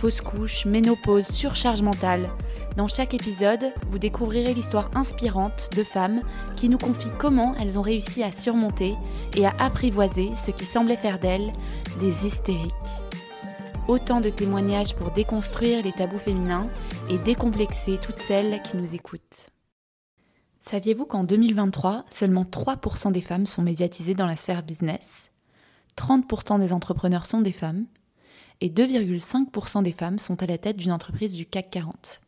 fausse couche, ménopause, surcharge mentale. Dans chaque épisode, vous découvrirez l'histoire inspirante de femmes qui nous confient comment elles ont réussi à surmonter et à apprivoiser ce qui semblait faire d'elles des hystériques. Autant de témoignages pour déconstruire les tabous féminins et décomplexer toutes celles qui nous écoutent. Saviez-vous qu'en 2023, seulement 3% des femmes sont médiatisées dans la sphère business? 30% des entrepreneurs sont des femmes et 2,5% des femmes sont à la tête d'une entreprise du CAC 40.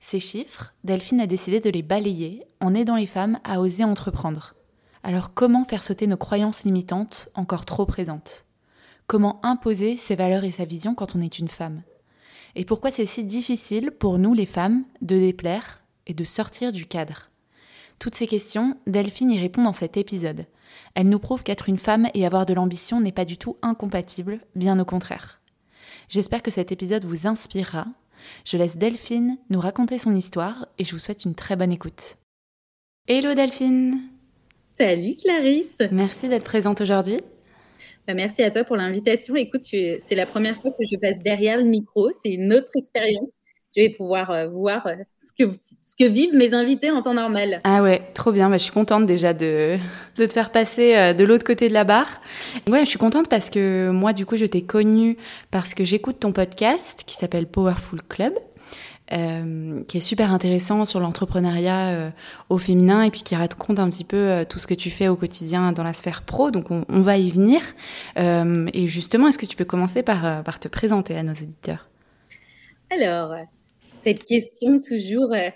Ces chiffres, Delphine a décidé de les balayer en aidant les femmes à oser entreprendre. Alors comment faire sauter nos croyances limitantes encore trop présentes? Comment imposer ses valeurs et sa vision quand on est une femme? Et pourquoi c'est si difficile pour nous les femmes de déplaire et de sortir du cadre? Toutes ces questions, Delphine y répond dans cet épisode. Elle nous prouve qu'être une femme et avoir de l'ambition n'est pas du tout incompatible, bien au contraire. J'espère que cet épisode vous inspirera. Je laisse Delphine nous raconter son histoire et je vous souhaite une très bonne écoute. Hello Delphine Salut Clarisse Merci d'être présente aujourd'hui. Bah, merci à toi pour l'invitation. Écoute, c'est la première fois que je passe derrière le micro. C'est une autre expérience je vais pouvoir euh, voir euh, ce que, ce que vivent mes invités en temps normal. Ah ouais, trop bien. Bah, je suis contente déjà de, de te faire passer euh, de l'autre côté de la barre. Ouais, je suis contente parce que moi, du coup, je t'ai connue parce que j'écoute ton podcast qui s'appelle Powerful Club. Euh, qui est super intéressant sur l'entrepreneuriat au féminin et puis qui raconte un petit peu tout ce que tu fais au quotidien dans la sphère pro. Donc on, on va y venir. Et justement, est-ce que tu peux commencer par, par te présenter à nos auditeurs? Alors, cette question toujours euh,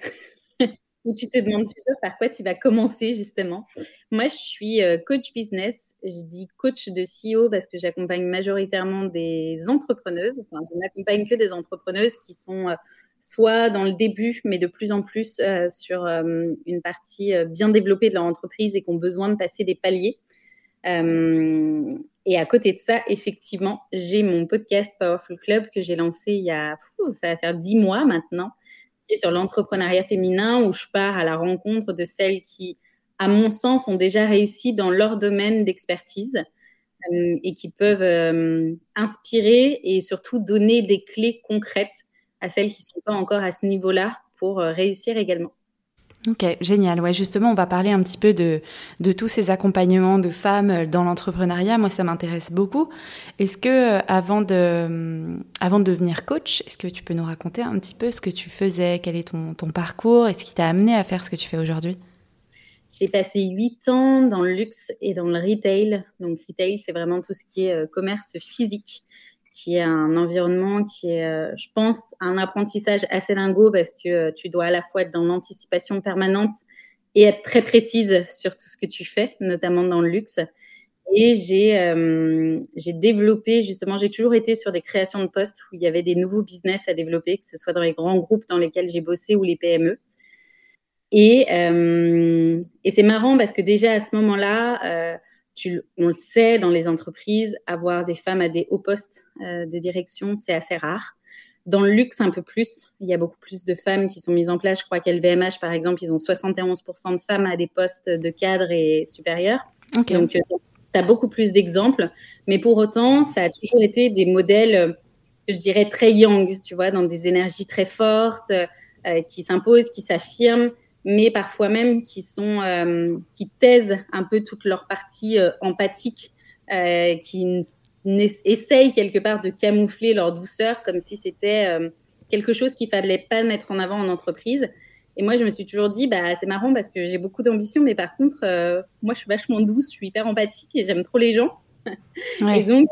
où tu te demandes toujours par quoi tu vas commencer justement. Moi, je suis euh, coach business. Je dis coach de CEO parce que j'accompagne majoritairement des entrepreneuses. Enfin, je n'accompagne que des entrepreneuses qui sont euh, soit dans le début, mais de plus en plus sur une partie bien développée de leur entreprise et qui ont besoin de passer des paliers. Et à côté de ça, effectivement, j'ai mon podcast Powerful Club que j'ai lancé il y a, ça va faire dix mois maintenant, qui est sur l'entrepreneuriat féminin où je pars à la rencontre de celles qui, à mon sens, ont déjà réussi dans leur domaine d'expertise euh, et qui peuvent euh, inspirer et surtout donner des clés concrètes à celles qui ne sont pas encore à ce niveau-là pour euh, réussir également. Ok, génial. Ouais, justement, on va parler un petit peu de, de tous ces accompagnements de femmes dans l'entrepreneuriat. Moi, ça m'intéresse beaucoup. Est-ce que, euh, avant de, avant de devenir coach, est-ce que tu peux nous raconter un petit peu ce que tu faisais, quel est ton, ton parcours? Et ce qui t'a amené à faire ce que tu fais aujourd'hui? J'ai passé huit ans dans le luxe et dans le retail. Donc, retail, c'est vraiment tout ce qui est euh, commerce physique qui est un environnement qui est, euh, je pense, un apprentissage assez lingot parce que euh, tu dois à la fois être dans l'anticipation permanente et être très précise sur tout ce que tu fais, notamment dans le luxe. Et j'ai euh, développé, justement, j'ai toujours été sur des créations de postes où il y avait des nouveaux business à développer, que ce soit dans les grands groupes dans lesquels j'ai bossé ou les PME. Et, euh, et c'est marrant parce que déjà à ce moment-là, on le sait dans les entreprises, avoir des femmes à des hauts postes euh, de direction, c'est assez rare. Dans le luxe, un peu plus. Il y a beaucoup plus de femmes qui sont mises en place. Je crois qu'LVMH, par exemple, ils ont 71% de femmes à des postes de cadre et supérieurs. Donc, euh, tu as beaucoup plus d'exemples. Mais pour autant, ça a toujours été des modèles, je dirais, très young, tu vois, dans des énergies très fortes, euh, qui s'imposent, qui s'affirment mais parfois même qui sont euh, qui taisent un peu toute leur partie euh, empathique, euh, qui essayent quelque part de camoufler leur douceur comme si c'était quelque chose qu'il fallait pas mettre en avant en entreprise. Et moi, je me suis toujours dit, bah c'est marrant parce que j'ai beaucoup d'ambition, mais par contre, moi, je suis vachement douce, je suis hyper empathique et j'aime trop les gens. Ouais. Et donc,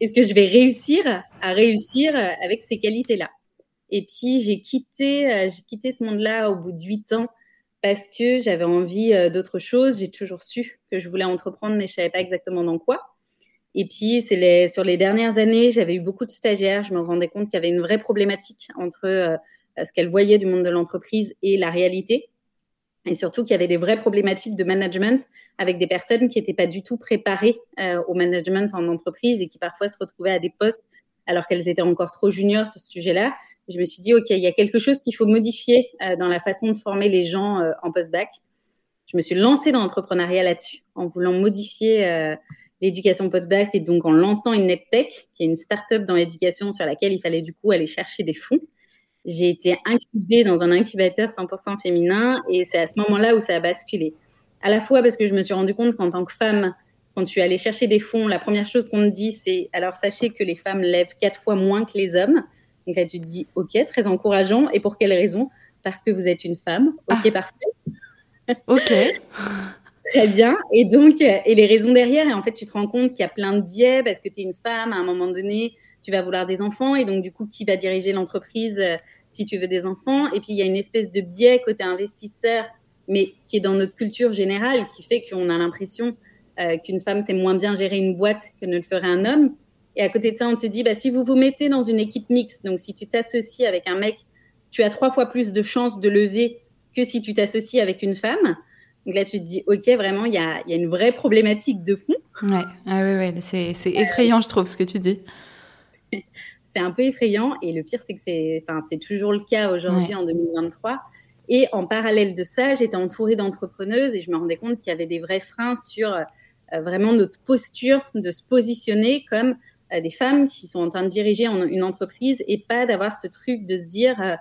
est-ce que je vais réussir à réussir avec ces qualités-là? Et puis j'ai quitté, euh, quitté ce monde-là au bout de huit ans parce que j'avais envie euh, d'autre chose. J'ai toujours su que je voulais entreprendre, mais je savais pas exactement dans quoi. Et puis les, sur les dernières années, j'avais eu beaucoup de stagiaires. Je me rendais compte qu'il y avait une vraie problématique entre euh, ce qu'elle voyait du monde de l'entreprise et la réalité. Et surtout qu'il y avait des vraies problématiques de management avec des personnes qui n'étaient pas du tout préparées au management en entreprise et qui parfois se retrouvaient à des postes alors qu'elles étaient encore trop juniors sur ce sujet-là. Je me suis dit, OK, il y a quelque chose qu'il faut modifier dans la façon de former les gens en post-bac je me suis lancée dans l'entrepreneuriat là-dessus, en voulant modifier euh, l'éducation post-bac et donc en lançant une NetTech, qui est une start-up dans l'éducation sur laquelle il fallait du coup aller chercher des fonds. J'ai été incubée dans un incubateur 100% féminin et c'est à ce moment-là où ça a basculé. À la fois parce que je me suis rendu compte qu'en tant que femme, quand tu es allée chercher des fonds, la première chose qu'on te dit, c'est alors sachez que les femmes lèvent quatre fois moins que les hommes. Donc là, tu te dis, OK, très encourageant. Et pour quelle raison? Parce que vous êtes une femme. OK, ah. parfait. Ok. Très bien. Et donc, euh, et les raisons derrière, et en fait, tu te rends compte qu'il y a plein de biais parce que tu es une femme, à un moment donné, tu vas vouloir des enfants, et donc, du coup, qui va diriger l'entreprise euh, si tu veux des enfants? Et puis, il y a une espèce de biais côté investisseur, mais qui est dans notre culture générale, qui fait qu'on a l'impression euh, qu'une femme sait moins bien gérer une boîte que ne le ferait un homme. Et à côté de ça, on te dit, bah, si vous vous mettez dans une équipe mixte, donc si tu t'associes avec un mec, tu as trois fois plus de chances de lever que si tu t'associes avec une femme. Donc là, tu te dis, OK, vraiment, il y a, y a, une vraie problématique de fond. Ouais, ah, ouais, ouais. c'est effrayant, je trouve, ce que tu dis. c'est un peu effrayant. Et le pire, c'est que c'est enfin, toujours le cas aujourd'hui, en 2023. Et en parallèle de ça, j'étais entourée d'entrepreneuses et je me rendais compte qu'il y avait des vrais freins sur euh, vraiment notre posture de se positionner comme des femmes qui sont en train de diriger une entreprise et pas d'avoir ce truc de se dire euh,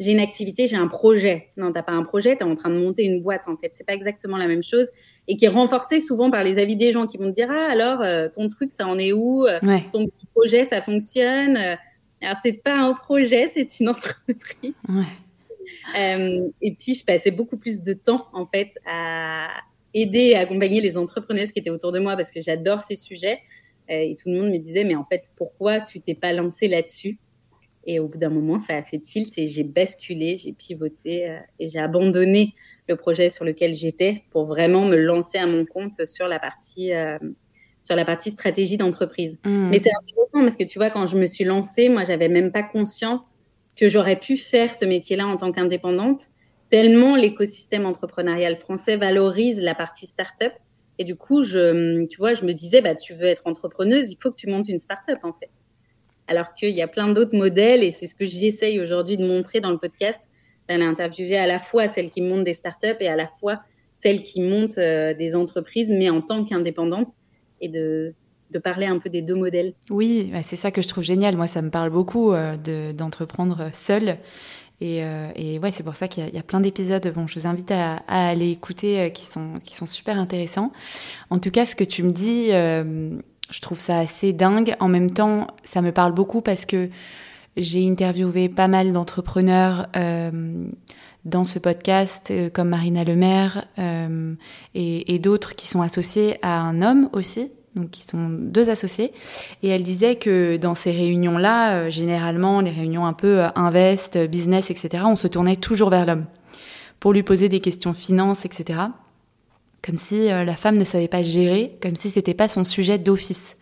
j'ai une activité, j'ai un projet. Non, t'as pas un projet, tu es en train de monter une boîte en fait. C'est pas exactement la même chose et qui est renforcé souvent par les avis des gens qui vont te dire ah alors euh, ton truc ça en est où? Euh, Ton petit projet ça fonctionne? Alors c'est pas un projet, c'est une entreprise. et puis je passais beaucoup plus de temps en fait à aider et accompagner les entrepreneuses qui étaient autour de moi parce que j'adore ces sujets. Et tout le monde me disait mais en fait pourquoi tu t'es pas lancé là-dessus? Et au bout d'un moment, ça a fait tilt et j'ai basculé, j'ai pivoté euh, et j'ai abandonné le projet sur lequel j'étais pour vraiment me lancer à mon compte sur la partie, euh, sur la partie stratégie d'entreprise. Mmh. Mais c'est intéressant parce que tu vois, quand je me suis lancée, moi, j'avais même pas conscience que j'aurais pu faire ce métier-là en tant qu'indépendante, tellement l'écosystème entrepreneurial français valorise la partie start-up. Et du coup, je, tu vois, je me disais, bah, tu veux être entrepreneuse, il faut que tu montes une start-up, en fait alors qu'il y a plein d'autres modèles et c'est ce que j'essaye aujourd'hui de montrer dans le podcast, d'aller interviewer à la fois celles qui montent des startups et à la fois celles qui montent euh, des entreprises, mais en tant qu'indépendantes et de, parler un peu des deux modèles. Oui, bah, c'est ça que je trouve génial. Moi, ça me parle beaucoup euh, d'entreprendre seul. Et, euh, ouais, c'est pour ça qu'il y, a plein d'épisodes. Bon, je vous invite à, à aller écouter qui sont qui sont super intéressants. En tout cas, ce que tu me dis, je trouve ça assez dingue. En même temps, ça me parle beaucoup parce que j'ai interviewé pas mal d'entrepreneurs euh, dans ce podcast, euh, comme Marina Lemaire euh, et d'autres qui sont associés à un homme aussi, donc qui sont deux associés. Et elle disait que dans ces réunions-là, euh, généralement, les réunions un peu invest, business, etc., on se tournait toujours vers l'homme pour lui poser des questions finances, etc comme si euh, la femme ne savait pas gérer, comme si c'était pas son sujet d'office.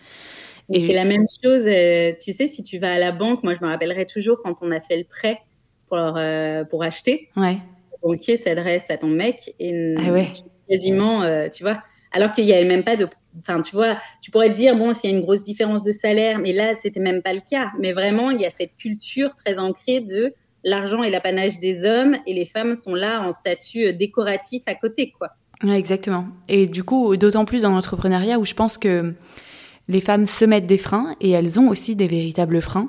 Et c'est la même chose, euh, tu sais, si tu vas à la banque, moi je me rappellerai toujours quand on a fait le prêt pour, euh, pour acheter. Ouais. Le banquier s'adresse à ton mec et ah ouais. quasiment, tu vois, alors qu'il n'y avait même pas de. Enfin, tu vois, tu pourrais te dire, bon, s'il y a une grosse différence de salaire, mais là, c'était même pas le cas. Mais vraiment, il y a cette culture très ancrée de l'argent et l'apanage des hommes et les femmes sont là en statut décoratif à côté, quoi exactement. Et du coup, d'autant plus dans l'entrepreneuriat où je pense que les femmes se mettent des freins et elles ont aussi des véritables freins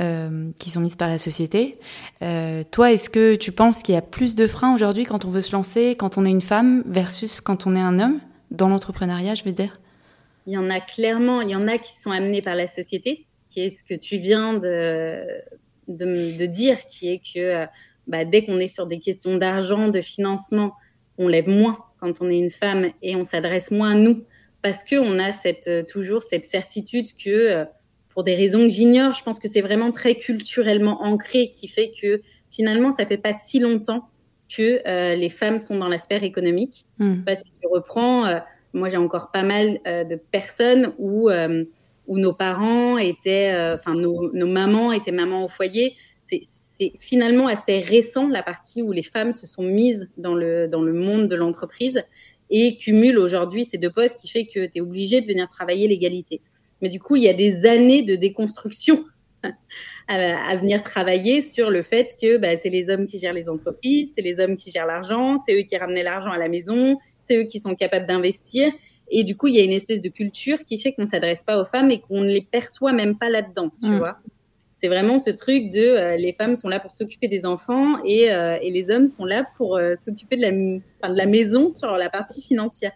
euh, qui sont mis par la société. Euh, toi, est-ce que tu penses qu'il y a plus de freins aujourd'hui quand on veut se lancer, quand on est une femme versus quand on est un homme? Dans l'entrepreneuriat, je veux dire. Il y en a clairement, il y en a qui sont amenés par la société, qui est ce que tu viens de, de, dire, qui est que bah, dès qu'on est sur des questions d'argent, de financement, on lève moins quand on est une femme et on s'adresse moins à nous. Parce qu'on a cette, euh, toujours cette certitude que, euh, pour des raisons que j'ignore, je pense que c'est vraiment très culturellement ancré qui fait que finalement, ça fait pas si longtemps que euh, les femmes sont dans la sphère économique. Hmm. Parce que tu reprends, moi j'ai encore pas mal de personnes où, où nos parents étaient, enfin nos, nos, mamans étaient mamans au foyer. c'est finalement assez récent la partie où les femmes se sont mises dans le, dans le monde de l'entreprise et cumulent aujourd'hui ces deux postes qui fait que tu es obligé de venir travailler l'égalité. Mais du coup, il y a des années de déconstruction à, venir travailler sur le fait que bah, c'est les hommes qui gèrent les entreprises, c'est les hommes qui gèrent l'argent, c'est eux qui ramenaient l'argent à la maison, c'est eux qui sont capables d'investir. Et du coup, il y a une espèce de culture qui fait qu'on ne s'adresse pas aux femmes et qu'on ne les perçoit même pas là-dedans, tu mm. vois. C'est vraiment ce truc de euh, les femmes sont là pour s'occuper des enfants et, euh, et, les hommes sont là pour euh, s'occuper de la, de la maison sur la partie financière.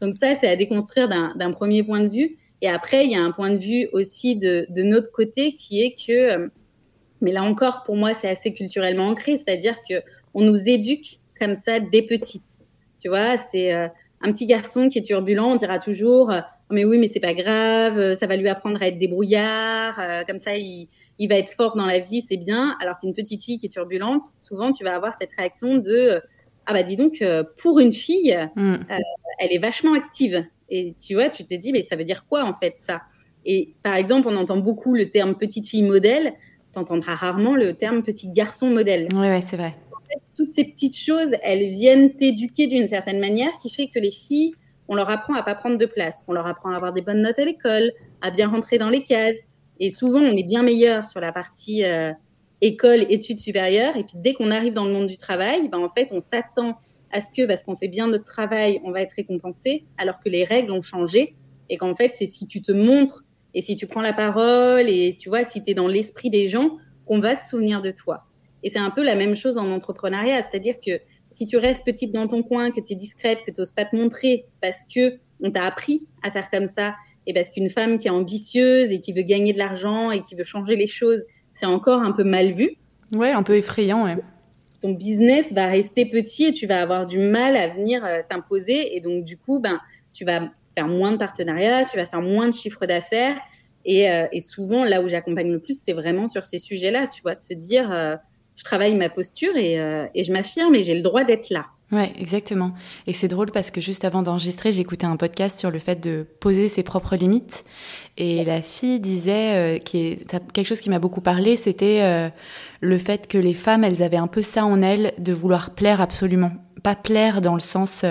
Donc ça, c'est à déconstruire d'un premier point de vue. Et après, il y a un point de vue aussi de, de notre côté qui est que, mais là encore, pour moi, c'est assez culturellement ancré, c'est-à-dire que on nous éduque comme ça dès petites. Tu vois, c'est un petit garçon qui est turbulent, on dira toujours mais oui, mais c'est pas grave, euh, ça va lui apprendre à être débrouillard, euh, comme ça il, il, va être fort dans la vie, c'est bien. Alors qu'une petite fille qui est turbulente, souvent tu vas avoir cette réaction de euh, ah bah dis donc pour une fille, mm. elle est vachement active. Et tu vois, tu te dis mais ça veut dire quoi en fait ça? Et par exemple, on entend beaucoup le terme petite fille modèle, tu entendras rarement le terme petit garçon modèle. Oui, ouais, c'est vrai. En fait, toutes ces petites choses, elles viennent t'éduquer d'une certaine manière qui fait que les filles on leur apprend à pas prendre de place, on leur apprend à avoir des bonnes notes à l'école, à bien rentrer dans les cases. Et souvent, on est bien meilleur sur la partie euh, école, études supérieures. Et puis, dès qu'on arrive dans le monde du travail, ben, en fait, on s'attend à ce que, parce qu'on fait bien notre travail, on va être récompensé, alors que les règles ont changé. Et qu'en fait, c'est si tu te montres et si tu prends la parole et tu vois, si tu es dans l'esprit des gens, qu'on va se souvenir de toi. Et c'est un peu la même chose en entrepreneuriat, c'est-à-dire que si tu restes petite dans ton coin, que tu es discrète, que tu n'oses pas te montrer parce que on t'a appris à faire comme ça, et parce qu'une femme qui est ambitieuse et qui veut gagner de l'argent et qui veut changer les choses, c'est encore un peu mal vu. Ouais, un peu effrayant. Ton business va rester petit et tu vas avoir du mal à venir euh, t'imposer. Et donc, du coup, ben, tu vas faire moins de partenariats, tu vas faire moins de chiffres d'affaires. Et, euh, souvent, là où j'accompagne le plus, c'est vraiment sur ces sujets-là, tu vois, de se dire, euh, je travaille ma posture et, et je m'affirme et j'ai le droit d'être là. Ouais, exactement. Et c'est drôle parce que juste avant d'enregistrer, j'écoutais un podcast sur le fait de poser ses propres limites. Et la fille disait, euh, qui est quelque chose qui m'a beaucoup parlé, c'était euh, le fait que les femmes, elles avaient un peu ça en elles, de vouloir plaire absolument. Pas plaire dans le sens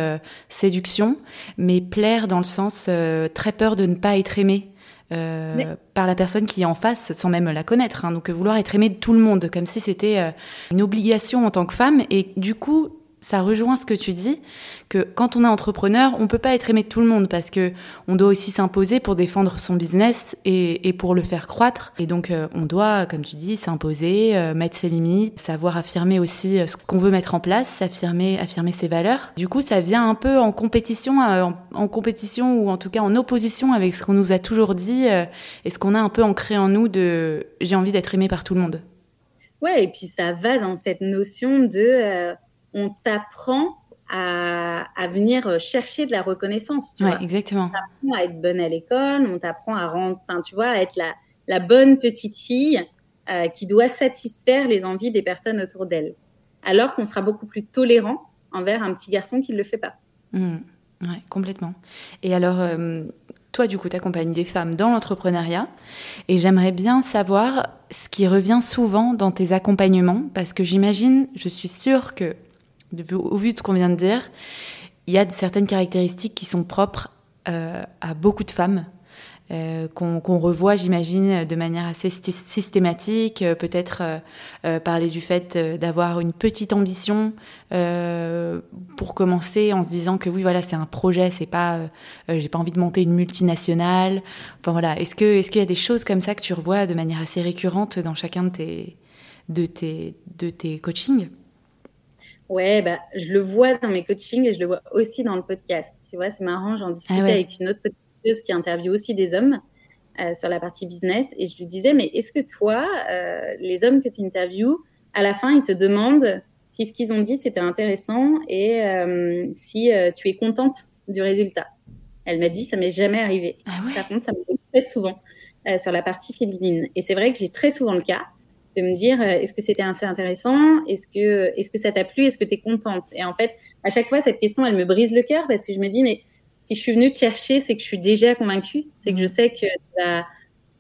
séduction, mais plaire dans le sens très peur de ne pas être aimée euh, par la personne qui est en face sans même la connaître. Hein. Donc vouloir être aimé de tout le monde, comme si c'était euh, une obligation en tant que femme. Et du coup, ça rejoint ce que tu dis, que quand on est entrepreneur, on peut pas être aimé de tout le monde parce que on doit aussi s'imposer pour défendre son business et, pour le faire croître. Et donc, euh, on doit, comme tu dis, s'imposer, euh, mettre ses limites, savoir affirmer aussi euh, ce qu'on veut mettre en place, s'affirmer, affirmer ses valeurs. Du coup, ça vient un peu en compétition, en, compétition ou en tout cas en opposition avec ce qu'on nous a toujours dit et ce qu'on a un peu ancré en nous de j'ai envie d'être aimé par tout le monde. Ouais, et puis ça va dans cette notion de on t'apprend à, venir chercher de la reconnaissance. Tu exactement. On t'apprend à être bonne à l'école, on t'apprend à rendre, tu vois, à être la, bonne petite fille euh, qui doit satisfaire les envies des personnes autour d'elle. Alors qu'on sera beaucoup plus tolérant envers un petit garçon qui ne le fait pas. Mmh. Oui, complètement. Et alors, euh, toi, du coup, tu accompagnes des femmes dans l'entrepreneuriat. Et j'aimerais bien savoir ce qui revient souvent dans tes accompagnements, parce que j'imagine, je suis sûre que au vu de ce qu'on vient de dire, il y a certaines caractéristiques qui sont propres euh, à beaucoup de femmes. Euh, qu'on revoit, j'imagine, de manière assez systématique, euh, peut-être parler du fait d'avoir une petite ambition pour commencer en se disant que oui, voilà, c'est un projet, c'est pas, j'ai pas envie de monter une multinationale. Enfin voilà, est-ce que est-ce qu'il y a des choses comme ça que tu revois de manière assez récurrente dans chacun de tes de tes de tes coachings? Ouais, bah, je le vois dans mes coachings et je le vois aussi dans le podcast. Tu vois, c'est marrant, j'en discutais ah avec une autre podcasteuse qui interviewe aussi des hommes euh, sur la partie business et je lui disais, mais est-ce que toi, euh, les hommes que tu interviews, à la fin, ils te demandent si ce qu'ils ont dit c'était intéressant et euh, si tu es contente du résultat? Elle m'a dit, ça m'est jamais arrivé. Ah Par contre, ça me très souvent sur la partie féminine. Et c'est vrai que j'ai très souvent le cas de me dire euh, est-ce que c'était assez intéressant? Est-ce que, est-ce que ça t'a plu? Est-ce que tu es contente? Et en fait, à chaque fois, cette question, elle me brise le cœur parce que je me dis mais si je suis venue te chercher, c'est que je suis déjà convaincue, c'est que je sais que tu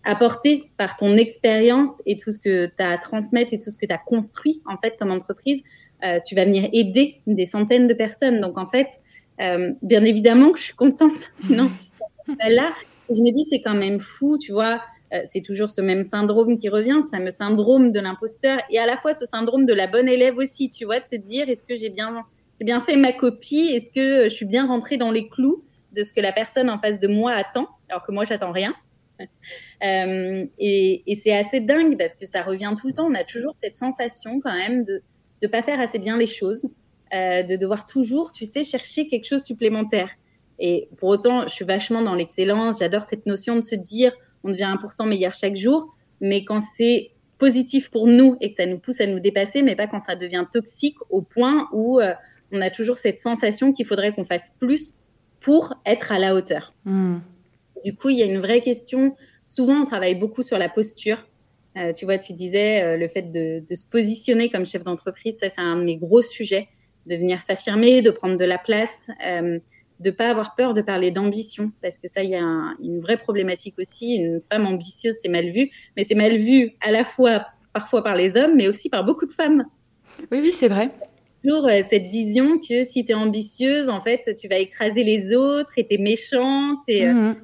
apporter par ton expérience et tout ce que tu as à transmettre et tout ce que tu as construit en fait comme entreprise, euh, tu vas venir aider des centaines de personnes. Donc en fait, euh, bien évidemment que je suis contente, sinon tu serais pas là. je me dis c'est quand même fou, tu vois. Euh, c'est toujours ce même syndrome qui revient, ce fameux syndrome de l'imposteur, et à la fois ce syndrome de la bonne élève aussi, tu vois, de se dire est-ce que j'ai bien, bien fait ma copie, est-ce que je suis bien rentrée dans les clous de ce que la personne en face de moi attend, alors que moi j'attends rien? Euh, et, c'est assez dingue parce que ça revient tout le temps. On a toujours cette sensation quand même de ne pas faire assez bien les choses, euh, de devoir toujours, tu sais, chercher quelque chose supplémentaire. Et pour autant, je suis vachement dans l'excellence. J'adore cette notion de se dire, on devient 1% meilleur chaque jour. Mais quand c'est positif pour nous et que ça nous pousse à nous dépasser, mais pas quand ça devient toxique au point où euh, on a toujours cette sensation qu'il faudrait qu'on fasse plus pour être à la hauteur. Hmm. Du coup, il y a une vraie question. Souvent, on travaille beaucoup sur la posture. Euh, tu vois, tu disais euh, le fait de, de, se positionner comme chef d'entreprise, ça c'est un de mes gros sujets, de venir s'affirmer, de prendre de la place, euh, de pas avoir peur de parler d'ambition, parce que ça, il y a un, une vraie problématique aussi. Une femme ambitieuse, c'est mal vu, mais c'est mal vu à la fois parfois par les hommes, mais aussi par beaucoup de femmes. Oui, oui, c'est vrai toujours euh, cette vision que si tu es ambitieuse, en fait, tu vas écraser les autres et tu es méchante. Et euh, mhm.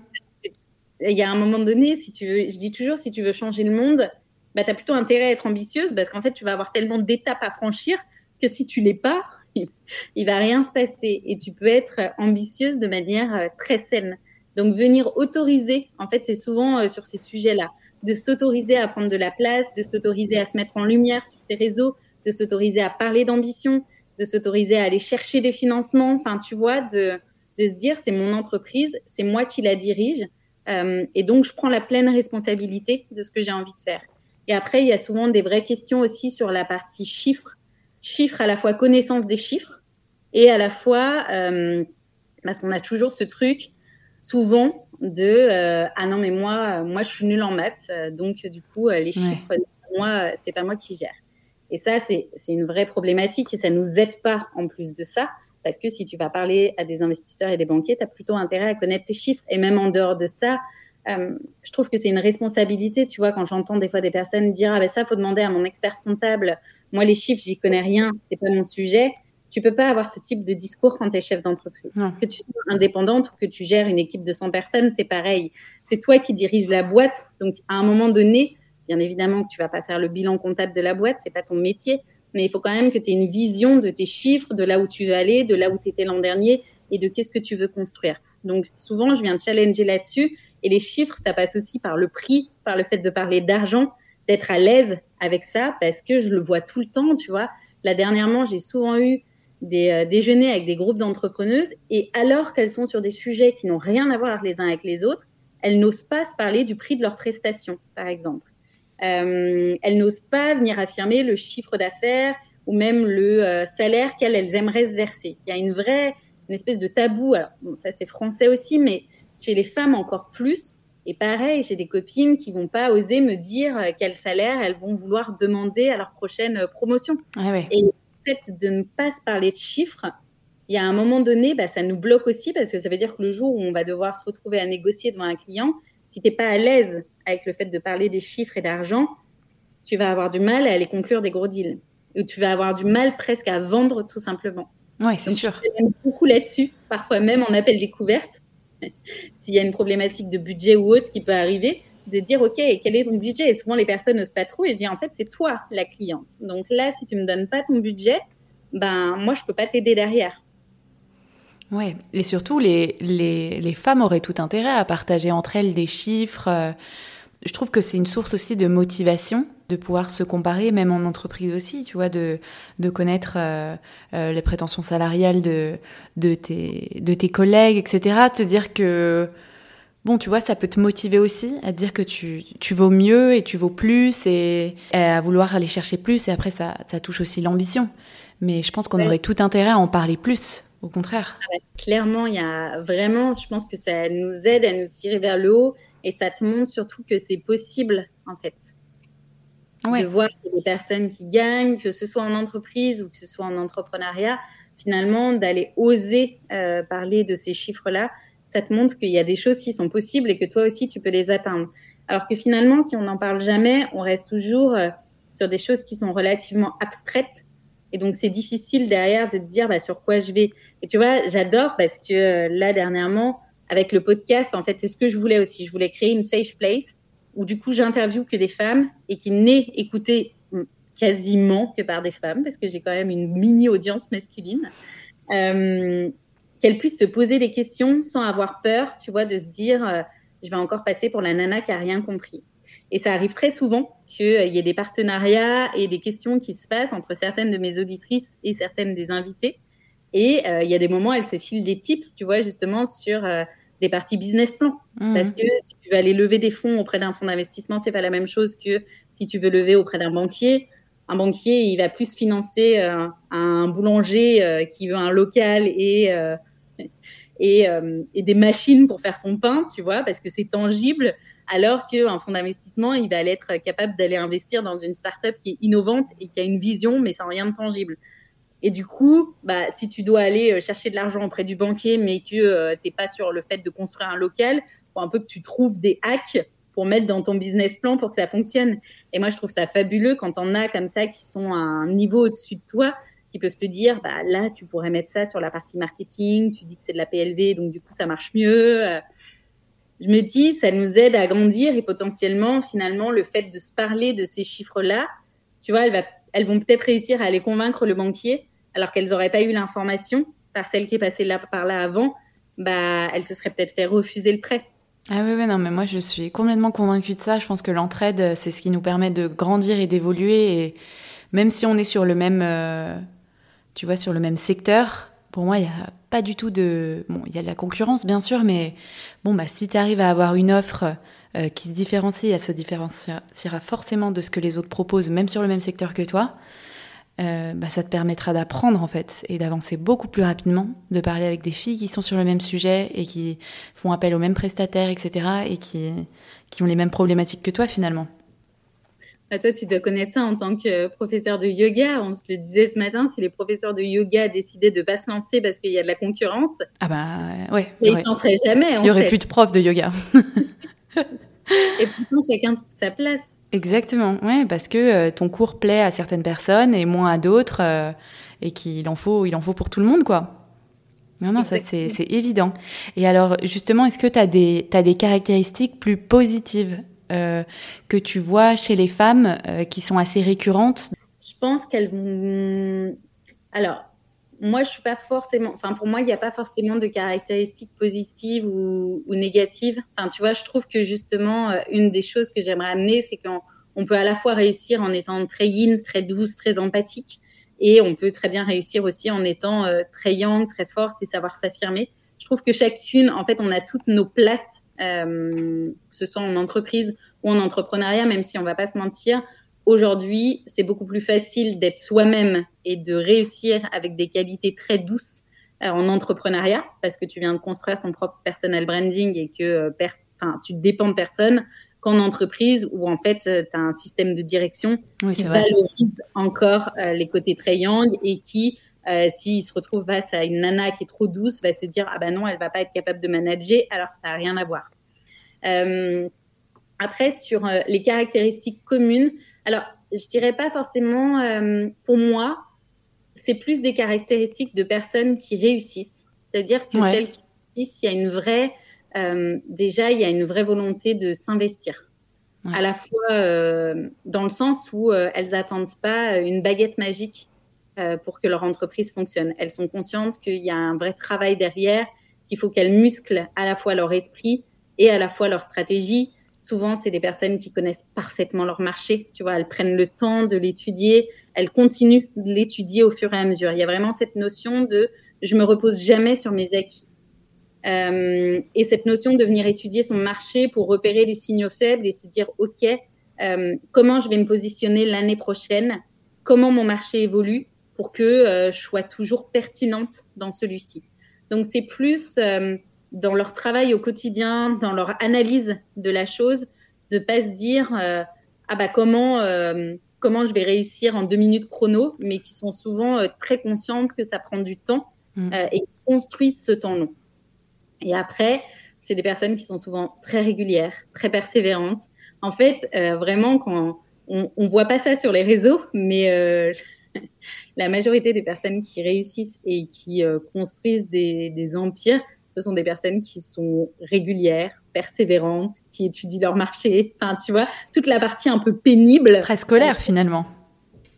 il y a un moment donné, si tu veux, je dis toujours, si tu veux changer le monde, bah, tu as plutôt intérêt à être ambitieuse parce qu'en fait, tu vas avoir tellement d'étapes à franchir que si tu l'es pas, il va rien se passer. Et tu peux être ambitieuse de manière euh, très saine. Donc, venir autoriser, en fait, c'est souvent sur ces sujets-là, de s'autoriser à prendre de la place, de s'autoriser à se mettre en lumière sur ces réseaux, de s'autoriser à parler d'ambition, de s'autoriser à aller chercher des financements, enfin, tu vois, de, de se dire, c'est mon entreprise, c'est moi qui la dirige, euh, et donc je prends la pleine responsabilité de ce que j'ai envie de faire. Et après, il y a souvent des vraies questions aussi sur la partie chiffres, chiffres à la fois connaissance des chiffres, et à la fois, euh, parce qu'on a toujours ce truc, souvent, de euh, ah non mais moi moi je suis nulle en maths donc du coup les chiffres moi c'est pas moi qui gère et ça, c'est une vraie problématique et ça nous aide pas en plus de ça. Parce que si tu vas parler à des investisseurs et des banquiers, tu as plutôt intérêt à connaître tes chiffres. Et même en dehors de ça, euh, je trouve que c'est une responsabilité. Tu vois, quand j'entends des fois des personnes dire Ah ben ça, faut demander à mon expert comptable. Moi, les chiffres, j'y connais rien. C'est pas mon sujet. Tu peux pas avoir ce type de discours quand tu es chef d'entreprise. Que tu sois indépendante ou que tu gères une équipe de 100 personnes, c'est pareil. C'est toi qui diriges la boîte. Donc, à un moment donné, Bien évidemment que tu vas pas faire le bilan comptable de la boîte, c'est pas ton métier, mais il faut quand même que tu aies une vision de tes chiffres, de là où tu veux aller, de là où tu étais l'an dernier et de qu'est-ce que tu veux construire. Donc souvent, je viens challenger là-dessus et les chiffres, ça passe aussi par le prix, par le fait de parler d'argent, d'être à l'aise avec ça parce que je le vois tout le temps, tu vois. Là dernièrement, j'ai souvent eu des euh, déjeuners avec des groupes d'entrepreneuses et alors qu'elles sont sur des sujets qui n'ont rien à voir les uns avec les autres, elles n'osent pas se parler du prix de leurs prestations, par exemple. Euh, elles n'osent pas venir affirmer le chiffre d'affaires ou même le euh, salaire qu'elles aimeraient se verser. Il y a une vraie, une espèce de tabou. Alors, ça c'est français aussi, mais chez les femmes encore plus. Et pareil, j'ai des copines qui vont pas oser me dire euh, quel salaire elles vont vouloir demander à leur prochaine promotion. Ah Et le fait de ne pas se parler de chiffres, il y a un moment donné, bah, ça nous bloque aussi parce que ça veut dire que le jour où on va devoir se retrouver à négocier devant un client, si tu n'es pas à l'aise avec le fait de parler des chiffres et d'argent, tu vas avoir du mal à aller conclure des gros deals. Ou tu vas avoir du mal presque à vendre tout simplement. Oui, c'est sûr. Je beaucoup là-dessus, parfois même en appel découverte. S'il y a une problématique de budget ou autre qui peut arriver, de dire OK, quel est ton budget? Et souvent les personnes n'osent pas trop et je dis en fait c'est toi la cliente. Donc là, si tu me donnes pas ton budget, ben moi je peux pas t'aider derrière. Oui, et surtout, les, les, les, femmes auraient tout intérêt à partager entre elles des chiffres. Euh, je trouve que c'est une source aussi de motivation de pouvoir se comparer, même en entreprise aussi, tu vois, de, de connaître euh, euh, les prétentions salariales de, de, tes, de tes collègues, etc. Te dire que, bon, tu vois, ça peut te motiver aussi à te dire que tu, tu vaux mieux et tu vaux plus et, à vouloir aller chercher plus. Et après, ça, ça touche aussi l'ambition. Mais je pense qu'on aurait tout intérêt à en parler plus au contraire. Ah clairement, il y a vraiment, je pense que ça nous aide à nous tirer vers le haut et ça te montre surtout que c'est possible, en fait. De voir qu'il y a des personnes qui gagnent, que ce soit en entreprise ou que ce soit en entrepreneuriat, finalement, d'aller oser euh, parler de ces chiffres-là, ça te montre qu'il y a des choses qui sont possibles et que toi aussi, tu peux les atteindre. Alors que finalement, si on n'en parle jamais, on reste toujours euh, sur des choses qui sont relativement abstraites. Et donc, c'est difficile derrière de te dire bah, sur quoi je vais. Et tu vois, j'adore parce que euh, là, dernièrement, avec le podcast, en fait, c'est ce que je voulais aussi. Je voulais créer une safe place où du coup, j'interviewe que des femmes et qui n'est écoutée quasiment que par des femmes parce que j'ai quand même une mini audience masculine. Euh, qu'elles puissent se poser des questions sans avoir peur, tu vois, de se dire euh, je vais encore passer pour la nana qui a rien compris. Et ça arrive très souvent qu'il euh, y ait des partenariats et des questions qui se passent entre certaines de mes auditrices et certaines des invitées. Et euh, il y a des moments, elles se filent des tips, tu vois, justement sur des parties business plan. Mmh. Parce que si tu veux aller lever des fonds auprès d'un fonds d'investissement, c'est pas la même chose que si tu veux lever auprès d'un banquier. Un banquier, il va plus financer un boulanger qui veut un local et euh, et, des machines pour faire son pain, tu vois, parce que c'est tangible, alors qu'un fonds d'investissement, il va être capable d'aller investir dans une startup qui est innovante et qui a une vision, mais sans rien de tangible. Et du coup, bah, si tu dois aller euh, chercher de l'argent auprès du banquier, mais que euh, tu n'es pas sur le fait de construire un local, faut un peu que tu trouves des hacks pour mettre dans ton business plan pour que ça fonctionne. Et moi, je trouve ça fabuleux quand on a comme ça qui sont à un niveau au-dessus de toi qui peuvent te dire, bah, là, tu pourrais mettre ça sur la partie marketing, tu dis que c'est de la PLV, donc du coup, ça marche mieux. Euh, je me dis, ça nous aide à grandir et potentiellement, finalement, le fait de se parler de ces chiffres-là, tu vois, elles, vont peut-être réussir à aller convaincre le banquier, alors qu'elles n'auraient pas eu l'information par celle qui est passée là, par là avant, bah, elles se seraient peut-être fait refuser le prêt. Ah oui, oui, non, mais moi je suis complètement convaincue de ça. Je pense que l'entraide, c'est ce qui nous permet de grandir et d'évoluer. Et même si on est sur le même, euh, tu vois, sur le même secteur, pour moi, il n'y a pas du tout de... Bon, il y a de la concurrence, bien sûr, mais bon, bah, si tu arrives à avoir une offre euh, qui se différencie, elle se différenciera forcément de ce que les autres proposent, même sur le même secteur que toi, euh, bah, ça te permettra d'apprendre, en fait, et d'avancer beaucoup plus rapidement, de parler avec des filles qui sont sur le même sujet et qui font appel aux mêmes prestataires, etc., et qui, qui ont les mêmes problématiques que toi, finalement. Bah, toi, tu dois connaître ça en tant que professeur de yoga. On se le disait ce matin, si les professeurs de yoga décidaient de pas se lancer parce qu'il y a de la concurrence, ah bah ouais, ils ne lanceraient jamais. Il y aurait plus de profs de yoga. et pourtant, chacun trouve sa place. Exactement, ouais, parce que euh, ton cours plaît à certaines personnes et moins à d'autres, euh, et qu'il en faut, il en faut pour tout le monde, quoi. Non, non, ça c'est évident. Et alors, justement, est-ce que tu as des, as des caractéristiques plus positives euh, que tu vois chez les femmes euh, qui sont assez récurrentes? Je pense qu'elles vont. Alors, moi, je suis pas forcément. Enfin, pour moi, il n'y a pas forcément de caractéristiques positives ou, négatives. Enfin, tu vois, je trouve que justement, euh, une des choses que j'aimerais amener, c'est qu'on peut à la fois réussir en étant très yin, très douce, très empathique, et on peut très bien réussir aussi en étant très yang, très forte et savoir s'affirmer. Je trouve que chacune, en fait, on a toutes nos places euh, que ce soit en entreprise ou en entrepreneuriat, même si on va pas se mentir. Aujourd'hui, c'est beaucoup plus facile d'être soi-même et de réussir avec des qualités très douces euh, en entrepreneuriat parce que tu viens de construire ton propre personal branding et que euh, tu dépends de personne qu'en entreprise où en fait tu as un système de direction qui valorise encore les côtés très yang et qui euh, s'il se retrouve face à une nana qui est trop douce, va se dire ah ben non, elle va pas être capable de manager, alors ça n'a rien à voir. Euh, après, sur euh, les caractéristiques communes, alors je dirais pas forcément, pour moi, c'est plus des caractéristiques de personnes qui réussissent. C'est-à-dire que celles qui réussissent, il y a une vraie, déjà, il y a une vraie volonté de s'investir. À la fois dans le sens où elles attendent pas une baguette magique euh, pour que leur entreprise fonctionne. Elles sont conscientes qu'il y a un vrai travail derrière, qu'il faut qu'elles musclent à la fois leur esprit et à la fois leur stratégie. Souvent, c'est des personnes qui connaissent parfaitement leur marché. Tu vois, elles prennent le temps de l'étudier, elles continuent de l'étudier au fur et à mesure. Il y a vraiment cette notion de je me repose jamais sur mes acquis. Euh, et cette notion de venir étudier son marché pour repérer les signaux faibles et se dire ok, euh, comment je vais me positionner l'année prochaine, comment mon marché évolue pour que euh, je sois toujours pertinente dans celui-ci? Donc c'est plus dans leur travail au quotidien, dans leur analyse de la chose, de pas se dire euh, ah bah comment comment je vais réussir en deux minutes chrono, mais qui sont souvent très conscientes que ça prend du temps mmh. et construisent ce temps long. Et après, c'est des personnes qui sont souvent très régulières, très persévérantes. En fait, euh, vraiment, quand on, on voit pas ça sur les réseaux, mais euh, la majorité des personnes qui réussissent et qui euh, construisent des, des, empires, ce sont des personnes qui sont régulières, persévérantes, qui étudient leur marché. Enfin, tu vois, toute la partie un peu pénible. Très scolaire finalement.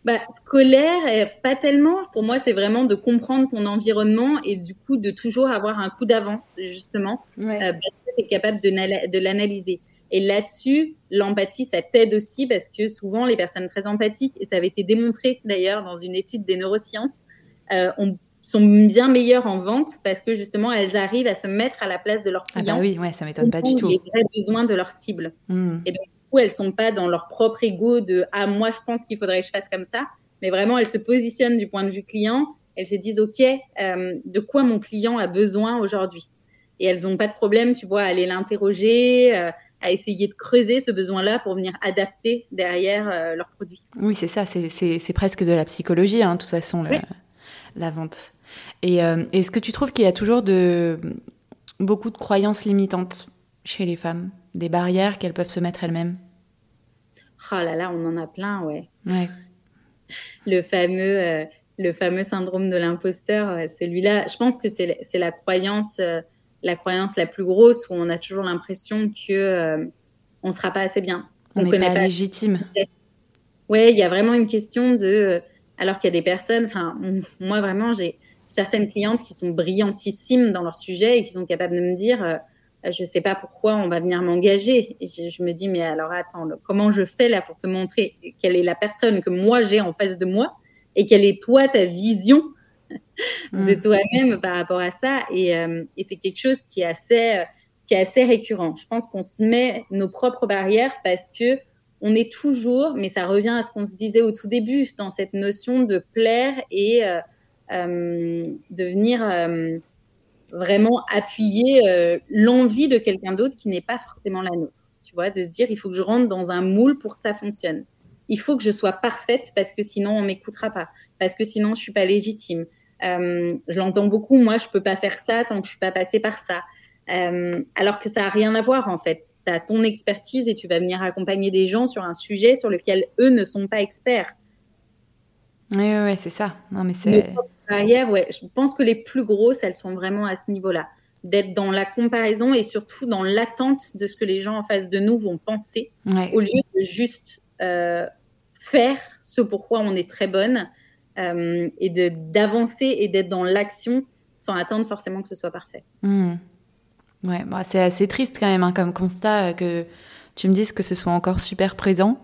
Bah, scolaire, pas tellement. Pour moi, c'est vraiment de comprendre ton environnement et du coup de toujours avoir un coup d'avance, justement, ouais. euh, parce que tu es capable de, de l'analyser. Et là-dessus, l'empathie, ça t'aide aussi parce que souvent, les personnes très empathiques, et ça avait été démontré d'ailleurs dans une étude des neurosciences, euh, on, sont bien meilleures en vente parce que justement, elles arrivent à se mettre à la place de leurs clients. Ah bah oui, ouais, ça m'étonne pas du tout. Les vrais besoins de leur cible. Mmh. Et donc, coup, elles sont pas dans leur propre ego de ah moi je pense qu'il faudrait que je fasse comme ça, mais vraiment elles se positionnent du point de vue client. Elles se disent ok euh, de quoi mon client a besoin aujourd'hui? Et elles n'ont pas de problème tu vois à aller l'interroger, euh, à essayer de creuser ce besoin-là pour venir adapter derrière euh, leur produit. Oui c'est ça, c'est presque de la psychologie hein, de toute façon oui. La vente. Et euh, est-ce que tu trouves qu'il y a toujours de beaucoup de croyances limitantes chez les femmes? Des barrières qu'elles peuvent se mettre elles-mêmes? Oh là là, on en a plein, ouais. ouais. Le fameux, euh, le fameux syndrome de l'imposteur, euh, celui-là, je pense que c'est la croyance, euh, la croyance la plus grosse où on a toujours l'impression que on sera pas assez bien. On n'est pas, pas, légitime. Ouais, il y a vraiment une question de, alors qu'il y a des personnes, enfin, moi vraiment, j'ai certaines clientes qui sont brillantissimes dans leur sujet et qui sont capables de me dire je sais pas pourquoi on va venir m'engager. Et je, je, me dis, mais alors attends, le, comment je fais là pour te montrer quelle est la personne que moi j'ai en face de moi et quelle est toi ta vision de toi-même par rapport à ça? Et, euh, et c'est quelque chose qui est assez, qui est assez récurrent. Je pense qu'on se met nos propres barrières parce que on est toujours, mais ça revient à ce qu'on se disait au tout début, dans cette notion de plaire et euh, euh, de venir vraiment appuyer euh, l'envie de quelqu'un d'autre qui n'est pas forcément la nôtre. Tu vois, de se dire, il faut que je rentre dans un moule pour que ça fonctionne. Il faut que je sois parfaite parce que sinon on m'écoutera pas, parce que sinon je suis pas légitime. Euh, je l'entends beaucoup, moi je peux pas faire ça tant que je suis pas passée par ça. Euh, alors que ça a rien à voir en fait. Tu as ton expertise et tu vas venir accompagner des gens sur un sujet sur lequel eux ne sont pas experts. Oui, oui, oui c'est ça. Non, mais c'est barrières, ouais, je pense que les plus grosses, elles sont vraiment à ce niveau-là. D'être dans la comparaison et surtout dans l'attente de ce que les gens en face de nous vont penser, ouais. au lieu de juste euh, faire ce pourquoi on est très bonne euh, et d'avancer et d'être dans l'action sans attendre forcément que ce soit parfait. Mmh. Ouais, bah, c'est assez triste quand même hein, comme constat euh, que tu me dises que ce soit encore super présent.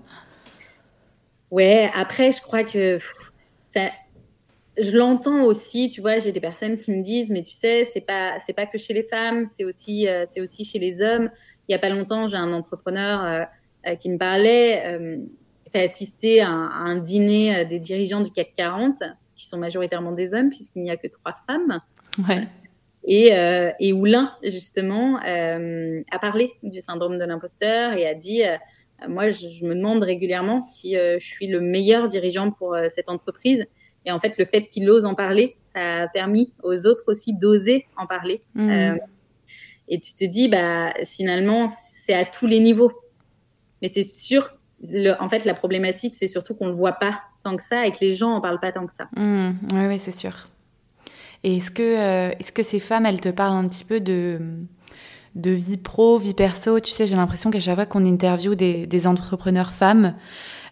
Ouais, après, je crois que pff, ça, je l'entends aussi, tu vois, j'ai des personnes qui me disent, mais tu sais, c'est pas, c'est pas que chez les femmes, c'est aussi, euh, c'est aussi chez les hommes. Il y a pas longtemps, j'ai un entrepreneur euh, euh, qui me parlait, qui fait assister à un, à un dîner des dirigeants du CAC 40, qui sont majoritairement des hommes, puisqu'il n'y a que trois femmes. Ouais. Et, et où l'un, justement, a parlé du syndrome de l'imposteur et a dit, moi, je, je, me demande régulièrement si je suis le meilleur dirigeant pour cette entreprise et en fait, le fait qu'il ose en parler, ça a permis aux autres aussi d'oser en parler. Mmh. Euh, et tu te dis, bah, finalement, c'est à tous les niveaux. Mais c'est sûr, le, en fait, la problématique, c'est surtout qu'on ne le voit pas tant que ça et que les gens en parlent pas tant que ça. Mmh. Oui, oui, c'est sûr. Et est-ce que, euh, est-ce que ces femmes, elles te parlent un petit peu de, vie pro, vie perso? Tu sais, j'ai l'impression qu'à chaque fois qu'on interviewe des, entrepreneurs femmes,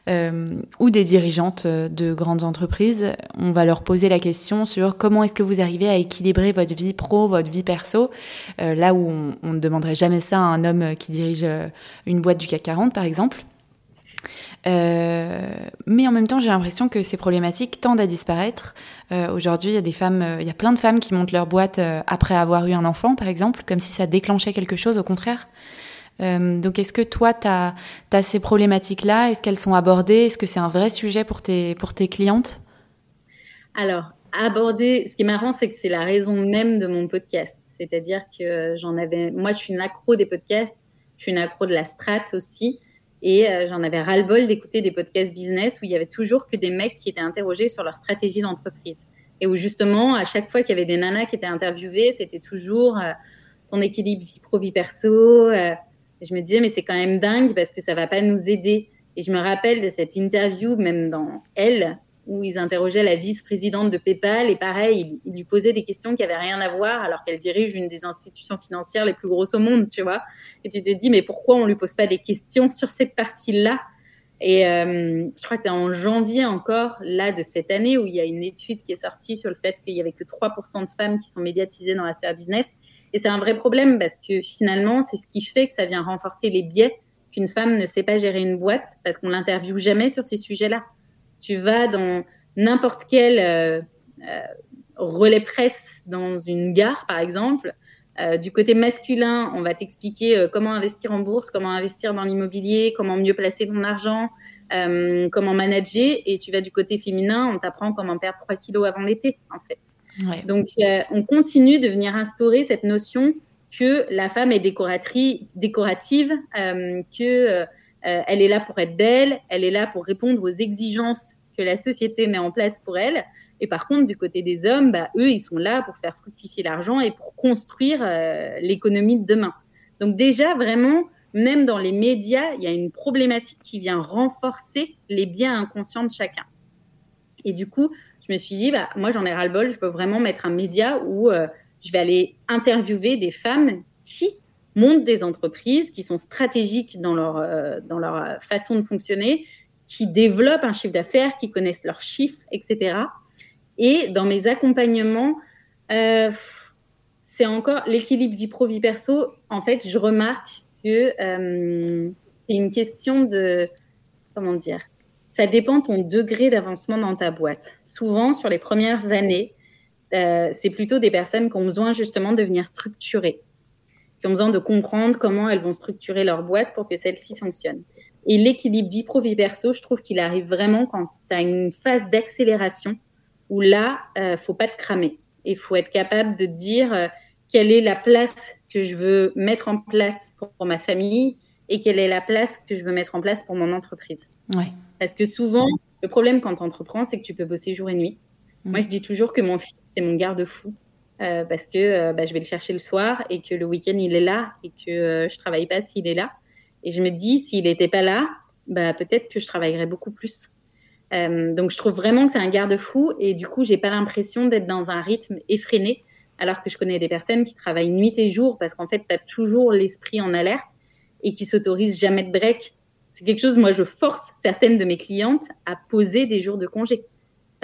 euh, ou des dirigeantes de grandes entreprises, on va leur poser la question sur comment est-ce que vous arrivez à équilibrer votre vie pro, votre vie perso, euh, là où on, on, ne demanderait jamais ça à un homme qui dirige euh, une boîte du CAC 40 par exemple. Euh, mais en même temps, j'ai l'impression que ces problématiques tendent à disparaître. Euh, Aujourd'hui, il y a des femmes, il y a plein de femmes qui montent leur boîte après avoir eu un enfant, par exemple, comme si ça déclenchait quelque chose, au contraire. Euh, donc, est-ce que toi, tu as, ces problématiques-là? Est-ce qu'elles sont abordées? Est-ce que c'est un vrai sujet pour tes, pour tes clientes? Alors, aborder, ce qui est marrant, c'est que c'est la raison même de mon podcast. C'est-à-dire que j'en avais, moi, je suis une accro des podcasts, je suis une accro de la strat aussi. Et euh, j'en avais ras-le-bol d'écouter des podcasts business où il y avait toujours que des mecs qui étaient interrogés sur leur stratégie d'entreprise. Et où justement, à chaque fois qu'il y avait des nanas qui étaient interviewées, c'était toujours... Euh, ton équilibre vie pro vie perso. je me disais mais c'est quand même dingue parce que ça va pas nous aider. Et je me rappelle de cette interview, même dans Elle, où ils interrogeaient la vice-présidente de PayPal et pareil, ils, lui posaient des questions qui avaient rien à voir alors qu'elle dirige une des institutions financières les plus grosses au monde, tu vois. Et tu te dis, mais pourquoi on lui pose pas des questions sur cette partie-là? Et euh, je crois que c'est en janvier encore, là, de cette année, où il y a une étude qui est sortie sur le fait qu'il y avait que 3% de femmes qui sont médiatisées dans la sphère business. Et c'est un vrai problème parce que finalement, c'est ce qui fait que ça vient renforcer les biais qu'une femme ne sait pas gérer une boîte parce qu'on l'interviewe jamais sur ces sujets-là. Tu vas dans n'importe quel euh, euh, relais presse dans une gare, par exemple. Euh, du côté masculin, on va t'expliquer comment investir en bourse, comment investir dans l'immobilier, comment mieux placer ton argent, comment manager. Et tu vas du côté féminin, on t'apprend comment perdre 3 kilos avant l'été, en fait. Donc, on continue de venir instaurer cette notion que la femme est décorative, que euh, elle est là pour être belle, elle est là pour répondre aux exigences que la société met en place pour elle. Et par contre, du côté des hommes, bah, eux, ils sont là pour faire fructifier l'argent et pour construire euh, l'économie de demain. Donc déjà, vraiment, même dans les médias, il y a une problématique qui vient renforcer les biens inconscients de chacun. Et du coup, je me suis dit, bah, moi, j'en ai ras-le-bol, je peux vraiment mettre un média où euh, je vais aller interviewer des femmes qui montent des entreprises qui sont stratégiques dans leur, euh, dans leur façon de fonctionner, qui développent un chiffre d'affaires, qui connaissent leurs chiffres, etc. Et dans mes accompagnements, euh, c'est encore l'équilibre vie pro, vie perso. En fait, je remarque que euh, c'est une question de, comment dire, ça dépend ton degré d'avancement dans ta boîte. Souvent, sur les premières années, c'est plutôt des personnes qui ont besoin justement de venir structurer qui ont besoin de comprendre comment elles vont structurer leur boîte pour que celle-ci fonctionne. Et l'équilibre vie pro vie perso, je trouve qu'il arrive vraiment quand tu as une phase d'accélération où là, euh, faut pas te cramer. Il faut être capable de dire euh, quelle est la place que je veux mettre en place pour, ma famille et quelle est la place que je veux mettre en place pour mon entreprise. Ouais. Parce que souvent, le problème quand tu entreprends, c'est que tu peux bosser jour et nuit. Mm. Moi, je dis toujours que mon fils, c'est mon garde-fou. Euh, parce que euh, bah, je vais le chercher le soir et que le week-end il est là et que euh, je travaille pas s'il est là. Et je me dis s'il n'était pas là, bah, peut-être que je travaillerais beaucoup plus. donc je trouve vraiment que c'est un garde-fou et du coup j'ai pas l'impression d'être dans un rythme effréné alors que je connais des personnes qui travaillent nuit et jour parce qu'en fait tu as toujours l'esprit en alerte et qui s'autorisent jamais de break. C'est quelque chose, moi je force certaines de mes clientes à poser des jours de congé.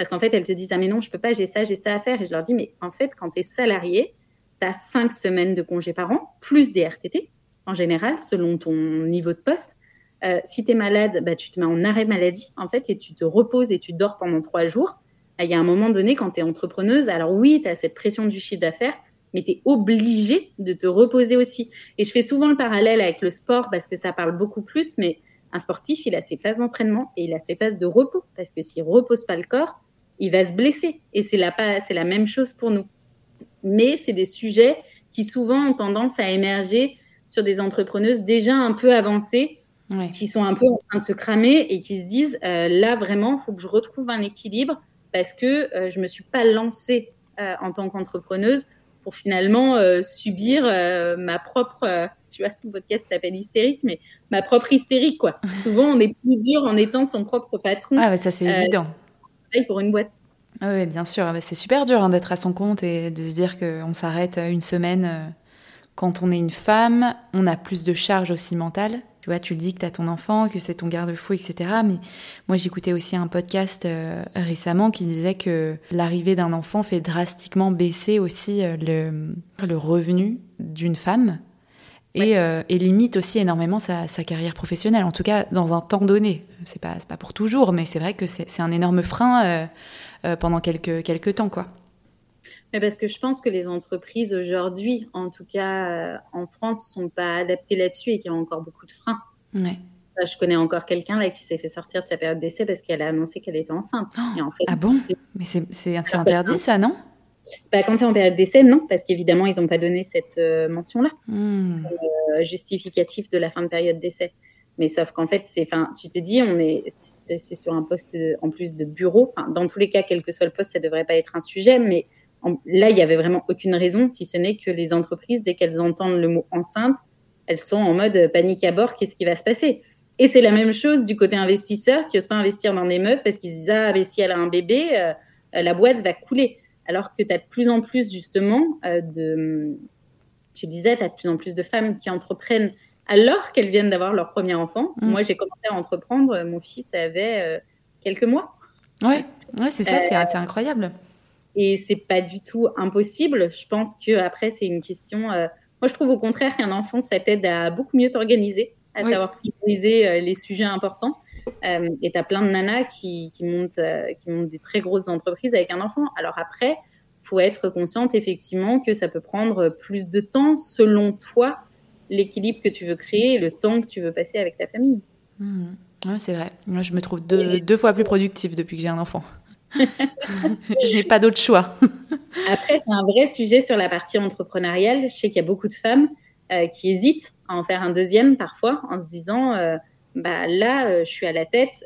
Parce qu'en fait, elles te disent Ah, mais non, je peux pas, j'ai ça, j'ai ça à faire. Et je leur dis Mais en fait, quand tu es salarié, tu as cinq semaines de congés par an, plus des RTT, en général, selon ton niveau de poste. Euh, si tu es malade, bah, tu te mets en arrêt maladie, en fait, et tu te reposes et tu dors pendant trois jours. Il y a un moment donné, quand tu es entrepreneuse, alors oui, tu as cette pression du chiffre d'affaires, mais tu es obligé de te reposer aussi. Et je fais souvent le parallèle avec le sport parce que ça parle beaucoup plus, mais un sportif, il a ses phases d'entraînement et il a ses phases de repos. Parce que s'il repose pas le corps, il va se blesser. Et c'est la, c'est la même chose pour nous. Mais c'est des sujets qui souvent ont tendance à émerger sur des entrepreneuses déjà un peu avancées, qui sont un peu en train de se cramer et qui se disent euh, là vraiment, il faut que je retrouve un équilibre parce que euh, je me suis pas lancée euh, en tant qu'entrepreneuse pour finalement subir ma propre, tu vois, ton podcast s'appelle hystérique, mais ma propre hystérique quoi. Souvent, on est plus dur en étant son propre patron. Ah, ça c'est évident pour une boîte. Ah oui, bien sûr. Ah bah, c'est super dur hein, d'être à son compte et de se dire qu'on s'arrête une semaine. Euh, quand on est une femme, on a plus de charges aussi mentales. Tu vois, tu le dis que tu as ton enfant, que c'est ton garde-fou, etc. Mais moi, j'écoutais aussi un podcast euh, récemment qui disait que l'arrivée d'un enfant fait drastiquement baisser aussi euh, le, le revenu d'une femme et, euh, et, limite aussi énormément sa, sa, carrière professionnelle, en tout cas dans un temps donné. C'est pas, pas pour toujours, mais c'est vrai que c'est un énorme frein euh, euh, pendant quelques, quelques temps. quoi. Mais parce que je pense que les entreprises aujourd'hui, en tout cas euh, en France, sont pas adaptées là-dessus et qu'il y a encore beaucoup de freins. Ouais. Je connais encore quelqu'un là qui s'est fait sortir de sa période d'essai parce qu'elle a annoncé qu'elle était enceinte. Oh, et en fait, ah bon? Mais c'est interdit ça, non? Bah, quand tu es en période d'essai, non, parce qu'évidemment, ils n'ont pas donné cette euh, mention-là, hmm. euh, justificatif de la fin de période d'essai. Mais sauf qu'en fait, c'est, tu te dis, on est, c'est sur un poste en plus de bureau. dans tous les cas, quel que soit le poste, ça devrait pas être un sujet, mais là, il y avait vraiment aucune raison, si ce n'est que les entreprises, dès qu'elles entendent le mot enceinte, elles sont en mode panique à bord, qu'est-ce qui va se passer? Et c'est la même chose du côté investisseur qui n'ose pas investir dans des meufs parce qu'ils se disent ah mais si elle a un bébé, euh, la boîte va couler. Alors que tu as de plus en plus justement euh, de, tu disais, tu as de plus en plus de femmes qui entreprennent alors qu'elles viennent d'avoir leur premier enfant. Mm. Moi, j'ai commencé à entreprendre, mon fils avait euh, quelques mois. Ouais, ouais c'est ça, c'est incroyable. Et c'est pas du tout impossible. Je pense que après, c'est une question. moi, je trouve au contraire qu'un enfant, ça t'aide à beaucoup mieux t'organiser à savoir prioriser euh, les sujets importants. Euh, et tu as plein de nanas qui, qui montent, euh, qui montent des très grosses entreprises avec un enfant. Alors après, faut être consciente effectivement que ça peut prendre plus de temps selon toi, l'équilibre que tu veux créer, le temps que tu veux passer avec ta famille. Mmh. Ouais, c'est vrai. Moi, je me trouve deux, deux fois plus productive depuis que j'ai un enfant. je n'ai pas d'autre choix. Après, c'est un vrai sujet sur la partie entrepreneuriale. Je sais qu'il y a beaucoup de femmes euh, qui hésitent à en faire un deuxième parfois en se disant euh, bah là euh, je suis à la tête.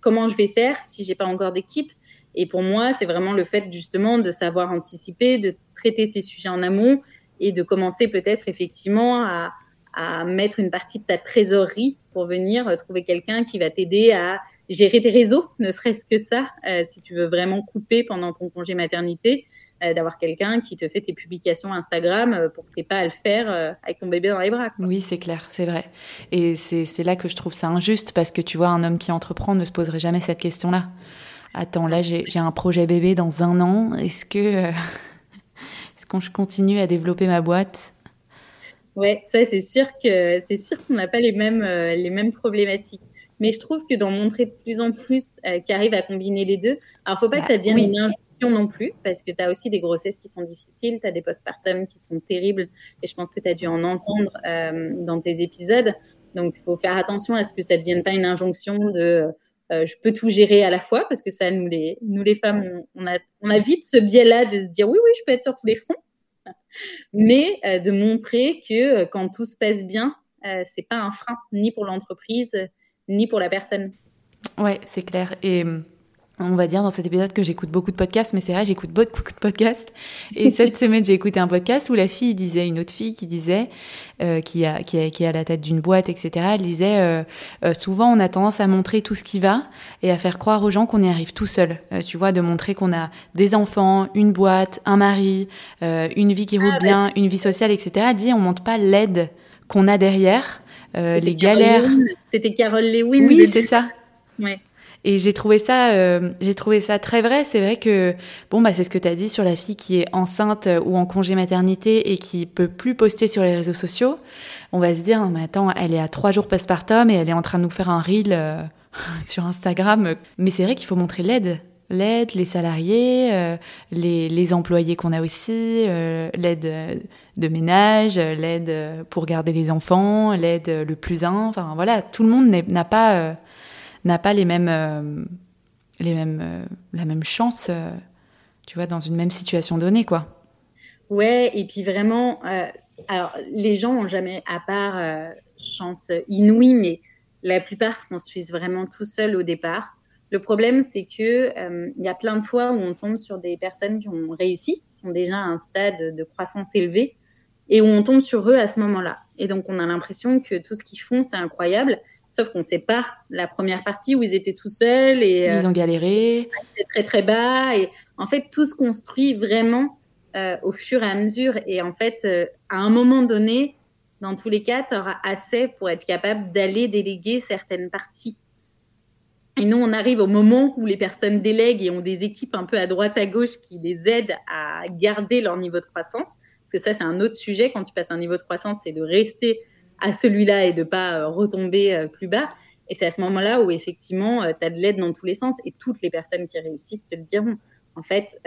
Comment je vais faire si j'ai pas encore d'équipe? Et pour moi c'est vraiment le fait justement de savoir anticiper de traiter ces sujets en amont et de commencer peut-être effectivement à, mettre une partie de ta trésorerie pour venir trouver quelqu'un qui va t'aider à gérer tes réseaux, ne serait-ce que ça, si tu veux vraiment couper pendant ton congé maternité, euh, d'avoir quelqu'un qui te fait tes publications Instagram euh, pour que tu n'aies pas à le faire euh, avec ton bébé dans les bras. Oui, c'est clair, c'est vrai. Et c'est là que je trouve ça injuste parce que tu vois, un homme qui entreprend ne se poserait jamais cette question-là. Attends, là, j'ai un projet bébé dans un an. Est-ce que est-ce qu'on continue à développer ma boîte? Ouais, ça c'est sûr que c'est sûr qu'on n'a pas les mêmes les mêmes problématiques. Mais je trouve que d'en montrer de plus en plus qui arrivent à combiner les deux. Alors, faut pas que bah ça devienne une injonction non plus, parce que tu as aussi des grossesses qui sont difficiles, tu as des postpartum qui sont terribles, et je pense que tu as dû en entendre euh, dans tes épisodes. Donc, il faut faire attention à ce que ça ne devienne pas une injonction de euh, je peux tout gérer à la fois, parce que ça, nous les, nous les femmes, on, a, on a vite ce biais-là de se dire oui, oui, je peux être sur tous les fronts, mais euh, de montrer que quand tout se passe bien, c'est pas un frein, ni pour l'entreprise, ni pour la personne. Ouais, c'est clair. Et on va dire dans cet épisode que j'écoute beaucoup de podcasts, mais c'est vrai, j'écoute beaucoup de podcasts. Et cette semaine, j'ai écouté un podcast où la fille disait, une autre fille qui disait, euh, qui, a, qui, a, qui est à la tête d'une boîte, etc., elle disait, euh, euh, souvent on a tendance à montrer tout ce qui va et à faire croire aux gens qu'on y arrive tout seul. tu vois, de montrer qu'on a des enfants, une boîte, un mari, une vie qui roule ah, bien, une vie sociale, etc. Elle dit, on montre pas l'aide qu'on a derrière, les galères. C'était Carole Lewin. Oui, c'est ça. Ouais. Et j'ai trouvé ça, euh, j'ai trouvé ça très vrai. C'est vrai que bon bah c'est ce que tu as dit sur la fille qui est enceinte euh, ou en congé maternité et qui peut plus poster sur les réseaux sociaux. On va se dire non, mais attends, elle est à trois jours postpartum et elle est en train de nous faire un reel euh, sur Instagram. Mais c'est vrai qu'il faut montrer l'aide l'aide, les salariés, les, les, employés qu'on a aussi, l'aide de ménage, l'aide pour garder les enfants, l'aide le plus un. Enfin voilà, tout le monde n'a pas n'a pas les mêmes, euh, les mêmes, euh, la même chance, euh, tu vois, dans une même situation donnée, quoi. Ouais, et puis vraiment, alors les gens ont jamais, à part chance inouïe, mais la plupart se construisent vraiment tout seuls au départ. Le problème, c'est que il y a plein de fois où on tombe sur des personnes qui ont réussi, qui sont déjà à un stade de croissance élevé, et où on tombe sur eux à ce moment-là. Et donc, on a l'impression que tout ce qu'ils font, c'est incroyable. Sauf qu'on ne sait pas la première partie où ils étaient tout seuls et ils ont euh, galéré, très très bas et en fait tout se construit vraiment euh, au fur et à mesure et en fait euh, à un moment donné, dans tous les cas, tu auras assez pour être capable d'aller déléguer certaines parties. Et nous, on arrive au moment où les personnes délèguent et ont des équipes un peu à droite à gauche qui les aident à garder leur niveau de croissance. Parce que ça, c'est un autre sujet. Quand tu passes un niveau de croissance, c'est de rester à celui-là et de pas euh, retomber euh, plus bas. Et c'est à ce moment-là où effectivement, euh, tu as de l'aide dans tous les sens et toutes les personnes qui réussissent te le diront. En fait,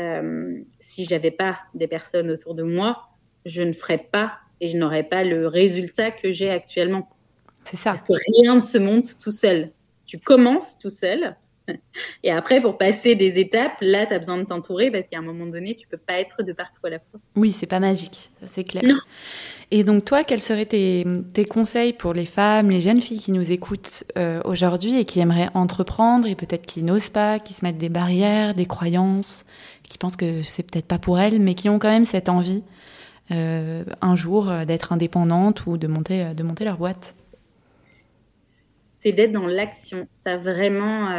si j'avais pas des personnes autour de moi, je ne ferais pas et je n'aurais pas le résultat que j'ai actuellement. C'est ça. Parce que rien ne se monte tout seul. Tu commences tout seul. Et après, pour passer des étapes, là, tu as besoin de t'entourer parce qu'à un moment donné, tu peux pas être de partout à la fois. Oui, c'est pas magique, c'est clair. Et donc toi, quels seraient tes, conseils pour les femmes, les jeunes filles qui nous écoutent euh, aujourd'hui et qui aimeraient entreprendre et peut-être qui n'osent pas, qui se mettent des barrières, des croyances qui pensent que c'est peut-être pas pour elles, mais qui ont quand même cette envie un jour d'être indépendantes ou de monter, de monter leur boîte? C'est d'être dans l'action. Ça vraiment.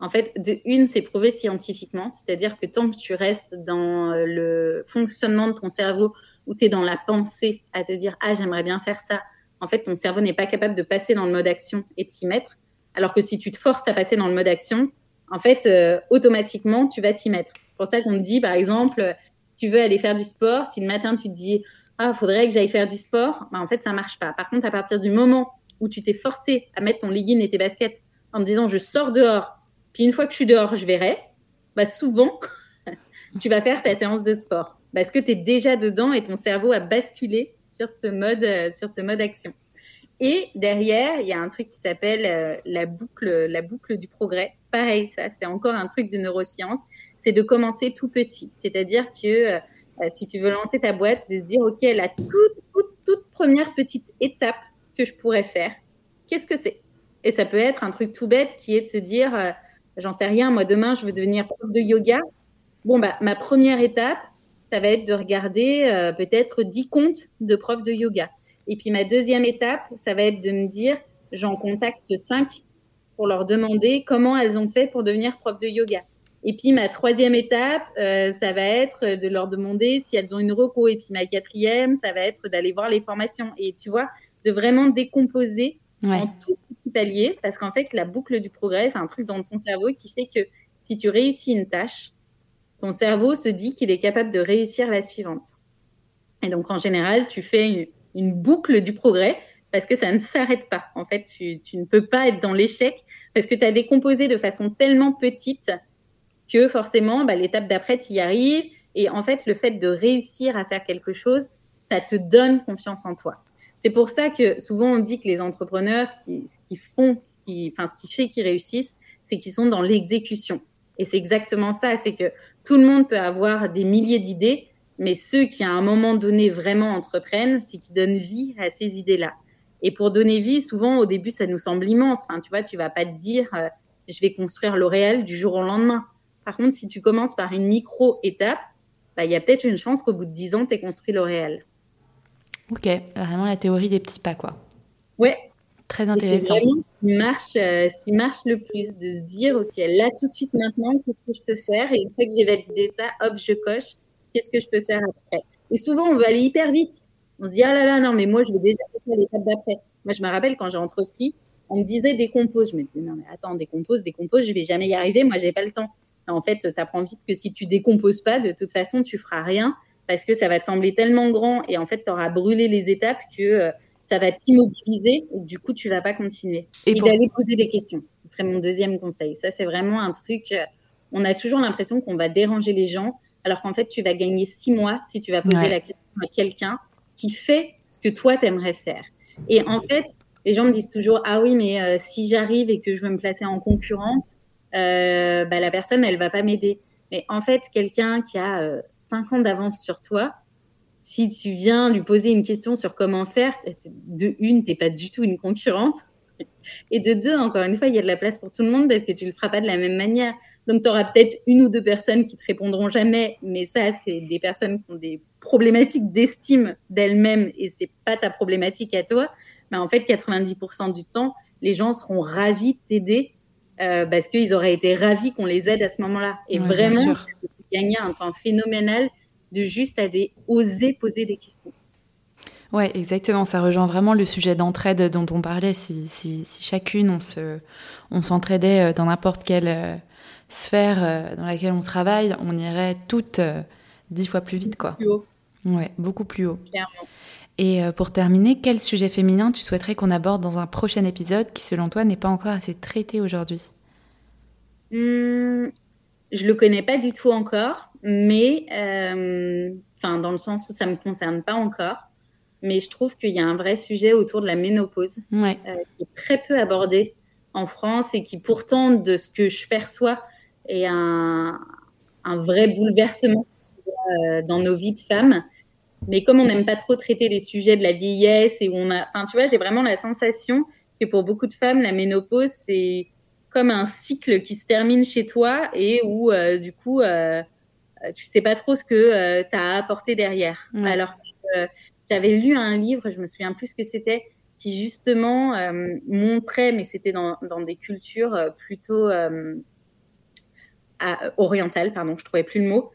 En fait, de une, c'est prouvé scientifiquement, c'est-à-dire que tant que tu restes dans le fonctionnement de ton cerveau, où tu es dans la pensée à te dire ah j'aimerais bien faire ça, en fait ton cerveau n'est pas capable de passer dans le mode action et de s'y mettre. Alors que si tu te forces à passer dans le mode action, en fait euh, automatiquement tu vas t'y mettre. C'est pour ça qu'on te dit par exemple si tu veux aller faire du sport, si le matin tu te dis ah faudrait que j'aille faire du sport, bah, en fait ça marche pas. Par contre à partir du moment où tu t'es forcé à mettre ton legging et tes baskets en te disant je sors dehors, puis une fois que je suis dehors je verrai, bah souvent tu vas faire ta séance de sport parce que tu es déjà dedans et ton cerveau a basculé sur ce mode, euh, sur ce mode action. Et derrière, il y a un truc qui s'appelle euh, la boucle, la boucle du progrès. Pareil, ça, c'est encore un truc de neurosciences. C'est de commencer tout petit. C'est-à-dire que euh, si tu veux lancer ta boîte, de se dire, OK, la toute, toute, toute première petite étape que je pourrais faire, qu'est-ce que c'est? Et ça peut être un truc tout bête qui est de se dire, j'en sais rien, moi demain, je veux devenir prof de yoga. Bon, bah, ma première étape, ça va être de regarder euh, peut-être 10 comptes de profs de yoga. Et puis ma deuxième étape, ça va être de me dire, j'en contacte 5 pour leur demander comment elles ont fait pour devenir prof de yoga. Et puis ma troisième étape, euh, ça va être de leur demander si elles ont une reco. Et puis ma quatrième, ça va être d'aller voir les formations. Et tu vois, de vraiment décomposer en tout petit palier, parce qu'en fait, la boucle du progrès, c'est un truc dans ton cerveau qui fait que si tu réussis une tâche, ton cerveau se dit qu'il est capable de réussir la suivante. Et donc, en général, tu fais une, boucle du progrès parce que ça ne s'arrête pas. En fait, tu, ne peux pas être dans l'échec parce que tu as décomposé de façon tellement petite que forcément, bah, l'étape d'après, tu y arrives. Et en fait, le fait de réussir à faire quelque chose, ça te donne confiance en toi. C'est pour ça que souvent on dit que les entrepreneurs, ce qui, font, enfin, ce qui fait qu'ils réussissent, c'est qu'ils sont dans l'exécution. Et c'est exactement ça, c'est que tout le monde peut avoir des milliers d'idées, mais ceux qui à un moment donné vraiment entreprennent, c'est qui donnent vie à ces idées-là. Et pour donner vie, souvent au début, ça nous semble immense. Enfin, tu vois, tu vas pas te dire, euh, je vais construire L'Oréal du jour au lendemain. Par contre, si tu commences par une micro-étape, bah, il y a peut-être une chance qu'au bout de 10 ans, tu aies construit L'Oréal. Ok, vraiment la théorie des petits pas, quoi. Ouais, Très intéressant. Vraiment qui, marche, euh, ce qui marche le plus, de se dire, OK, là, tout de suite, maintenant, qu'est-ce que je peux faire? Et une fois que j'ai validé ça, hop, je coche, qu'est-ce que je peux faire après? Et souvent, on veut aller hyper vite. On se dit, ah là là, non, mais moi, je vais déjà faire l'étape d'après. Moi, je me rappelle quand j'ai entrepris, on me disait décompose. Je me disais, non, mais attends, décompose, décompose, je vais jamais y arriver. Moi, j'ai pas le temps. En fait, tu apprends vite que si tu décomposes pas, de toute façon, tu feras rien parce que ça va te sembler tellement grand et en fait, tu auras brûlé les étapes que euh, ça va t'immobiliser et du coup, tu vas pas continuer. Et, d'aller poser des questions. Ce serait mon deuxième conseil. Ça, c'est vraiment un truc. Euh, on a toujours l'impression qu'on va déranger les gens, alors qu'en fait, tu vas gagner six mois si tu vas poser la question à quelqu'un qui fait ce que toi, tu aimerais faire. Et en fait, les gens me disent toujours Ah oui, mais euh, si j'arrive et que je veux me placer en concurrente, euh, bah, la personne, elle va pas m'aider. Mais en fait, quelqu'un qui a cinq ans d'avance sur toi, si tu viens lui poser une question sur comment faire, de une, tu n'es pas du tout une concurrente. Et de deux, encore une fois, il y a de la place pour tout le monde parce que tu ne le feras pas de la même manière. Donc, tu auras peut-être une ou deux personnes qui te répondront jamais, mais ça, c'est des personnes qui ont des problématiques d'estime d'elles-mêmes et c'est pas ta problématique à toi. Mais en fait, 90% du temps, les gens seront ravis de t'aider euh, parce qu'ils auraient été ravis qu'on les aide à ce moment-là. Et vraiment, gagner un temps phénoménal de juste aller oser poser des questions. Ouais, exactement. Ça rejoint vraiment le sujet d'entraide dont on parlait. Si, si, si chacune, on se, on s'entraidait euh, dans n'importe quelle euh, sphère euh, dans laquelle on travaille, on irait toutes dix fois plus vite, quoi. Plus haut. Ouais, beaucoup plus haut. Clairement. Et pour terminer, quel sujet féminin tu souhaiterais qu'on aborde dans un prochain épisode qui, selon toi, n'est pas encore assez traité aujourd'hui? Mmh, Je le connais pas du tout encore mais euh, enfin dans le sens où ça me concerne pas encore. Mais je trouve qu'il y a un vrai sujet autour de la ménopause euh, qui est très peu abordé en France et qui pourtant, de ce que je perçois, est un, un vrai bouleversement euh, dans nos vies de femmes. Mais comme on n'aime pas trop traiter les sujets de la vieillesse et où on a, enfin tu vois, j'ai vraiment la sensation que pour beaucoup de femmes, la ménopause c'est comme un cycle qui se termine chez toi et où du coup tu sais pas trop ce que tu as apporté derrière. Alors j'avais lu un livre, je me souviens plus ce que c'était, qui justement montrait, mais c'était dans, dans, des cultures plutôt orientales, pardon, je trouvais plus le mot,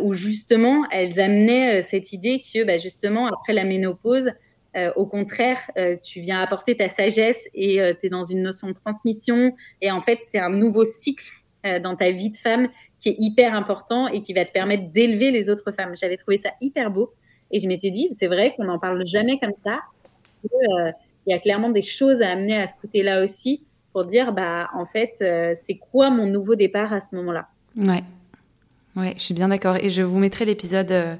où justement elles amenaient cette idée que bah, justement après la ménopause, euh, au contraire, euh, tu viens apporter ta sagesse et euh, tu es dans une notion de transmission. Et en fait, c'est un nouveau cycle dans ta vie de femme qui est hyper important et qui va te permettre d'élever les autres femmes. J'avais trouvé ça hyper beau. Et je m'étais dit, c'est vrai qu'on n'en parle jamais comme ça. Il y a clairement des choses à amener à ce côté-là aussi pour dire, bah, en fait, c'est quoi mon nouveau départ à ce moment-là? Ouais. Ouais, je suis bien d'accord. Et je vous mettrai l'épisode euh,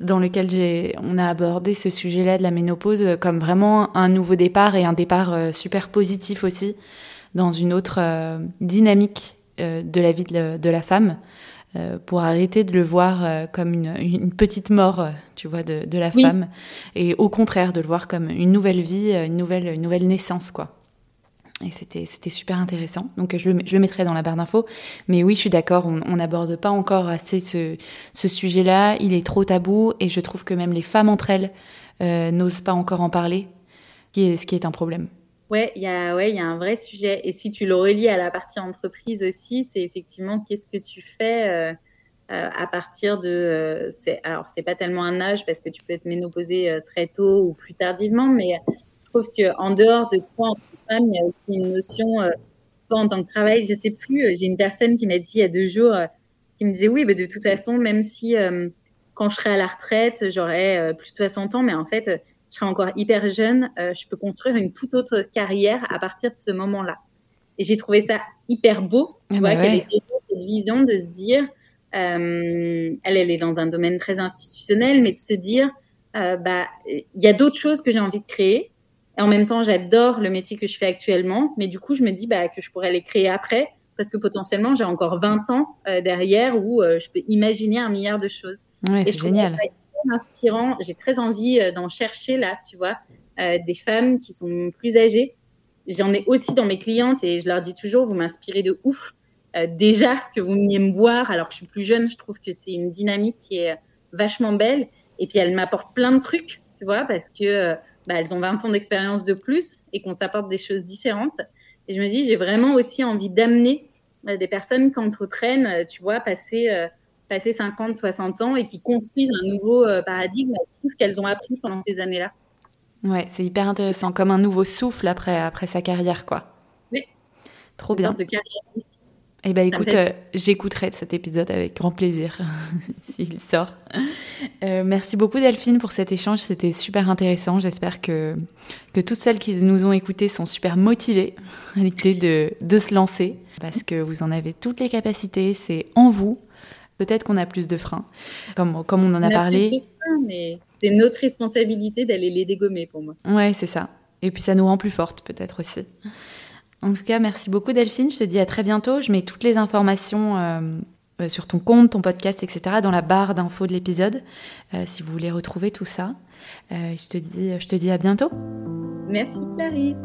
dans lequel j'ai, on a abordé ce sujet-là de la ménopause euh, comme vraiment un nouveau départ et un départ euh, super positif aussi dans une autre dynamique de la vie de, la femme pour arrêter de le voir comme une, petite mort, tu vois, de, la femme et au contraire de le voir comme une nouvelle vie, une nouvelle, une nouvelle naissance, quoi. Et c'était, super intéressant. Donc je le, je le mettrai dans la barre d'infos. Mais oui, je suis d'accord, on n'aborde pas encore assez ce, sujet-là. Il est trop tabou et je trouve que même les femmes entre elles euh, n'osent pas encore en parler, ce qui est, un problème. Ouais, il y a ouais, y a un vrai sujet. Et si tu le relis à la partie entreprise aussi, c'est effectivement qu'est-ce que tu fais euh, euh à partir de. Euh, c'est, alors c'est pas tellement un âge parce que tu peux être ménopausée euh, très tôt ou plus tardivement, mais je trouve que en dehors de toi il y a aussi une notion, euh, en tant que travail, je sais plus, euh, j'ai une personne qui m'a dit il y a deux jours, euh, qui me disait oui, mais de toute façon, même si quand je serai à la retraite, j'aurai plus de 60 ans, mais en fait, je serai encore hyper jeune, je peux construire une toute autre carrière à partir de ce moment-là. Et j'ai trouvé ça hyper beau, tu ah vois, bah qu'elle cette vision de se dire, elle, elle est dans un domaine très institutionnel, mais de se dire, bah, il y a d'autres choses que j'ai envie de créer. Et en même temps, j'adore le métier que je fais actuellement, mais du coup, je me dis bah, que je pourrais les créer après, parce que potentiellement, j'ai encore 20 ans euh, derrière où euh, je peux imaginer un milliard de choses. Ouais, c'est génial. C'est inspirant. J'ai très envie euh, d'en chercher là, tu vois, des femmes qui sont plus âgées. J'en ai aussi dans mes clientes et je leur dis toujours, vous m'inspirez de ouf. déjà que vous veniez me voir alors que je suis plus jeune, je trouve que c'est une dynamique qui est vachement belle. Et puis, elle m'apporte plein de trucs, tu vois, parce que bah, elles ont 20 ans d'expérience de plus et qu'on s'apporte des choses différentes. Et je me dis, j'ai vraiment aussi envie d'amener euh, des personnes qui entreprennent, euh, tu vois, passer, euh, passer 50, 60 ans et qui construisent un nouveau paradigme avec tout ce qu'elles ont appris pendant ces années-là. Ouais, c'est hyper intéressant, comme un nouveau souffle après, après sa carrière, quoi. Oui. Trop bien. Sorte de carrière eh ben écoute, euh, j'écouterai cet épisode avec grand plaisir s'il sort. Euh, merci beaucoup Delphine pour cet échange, c'était super intéressant. J'espère que, que toutes celles qui nous ont écoutées sont super motivées à l'idée de, de se lancer parce que vous en avez toutes les capacités, c'est en vous. Peut-être qu'on a plus de freins, comme, comme on en a, parlé. Plus de freins, mais c'est notre responsabilité d'aller les dégommer pour moi. Ouais, c'est ça. Et puis ça nous rend plus fortes peut-être aussi. En tout cas, merci beaucoup Delphine. Je te dis à très bientôt. Je mets toutes les informations euh, euh, sur ton compte, ton podcast, etc. dans la barre d'infos de l'épisode, euh, si vous voulez retrouver tout ça. je, je te dis à bientôt. Merci Clarisse.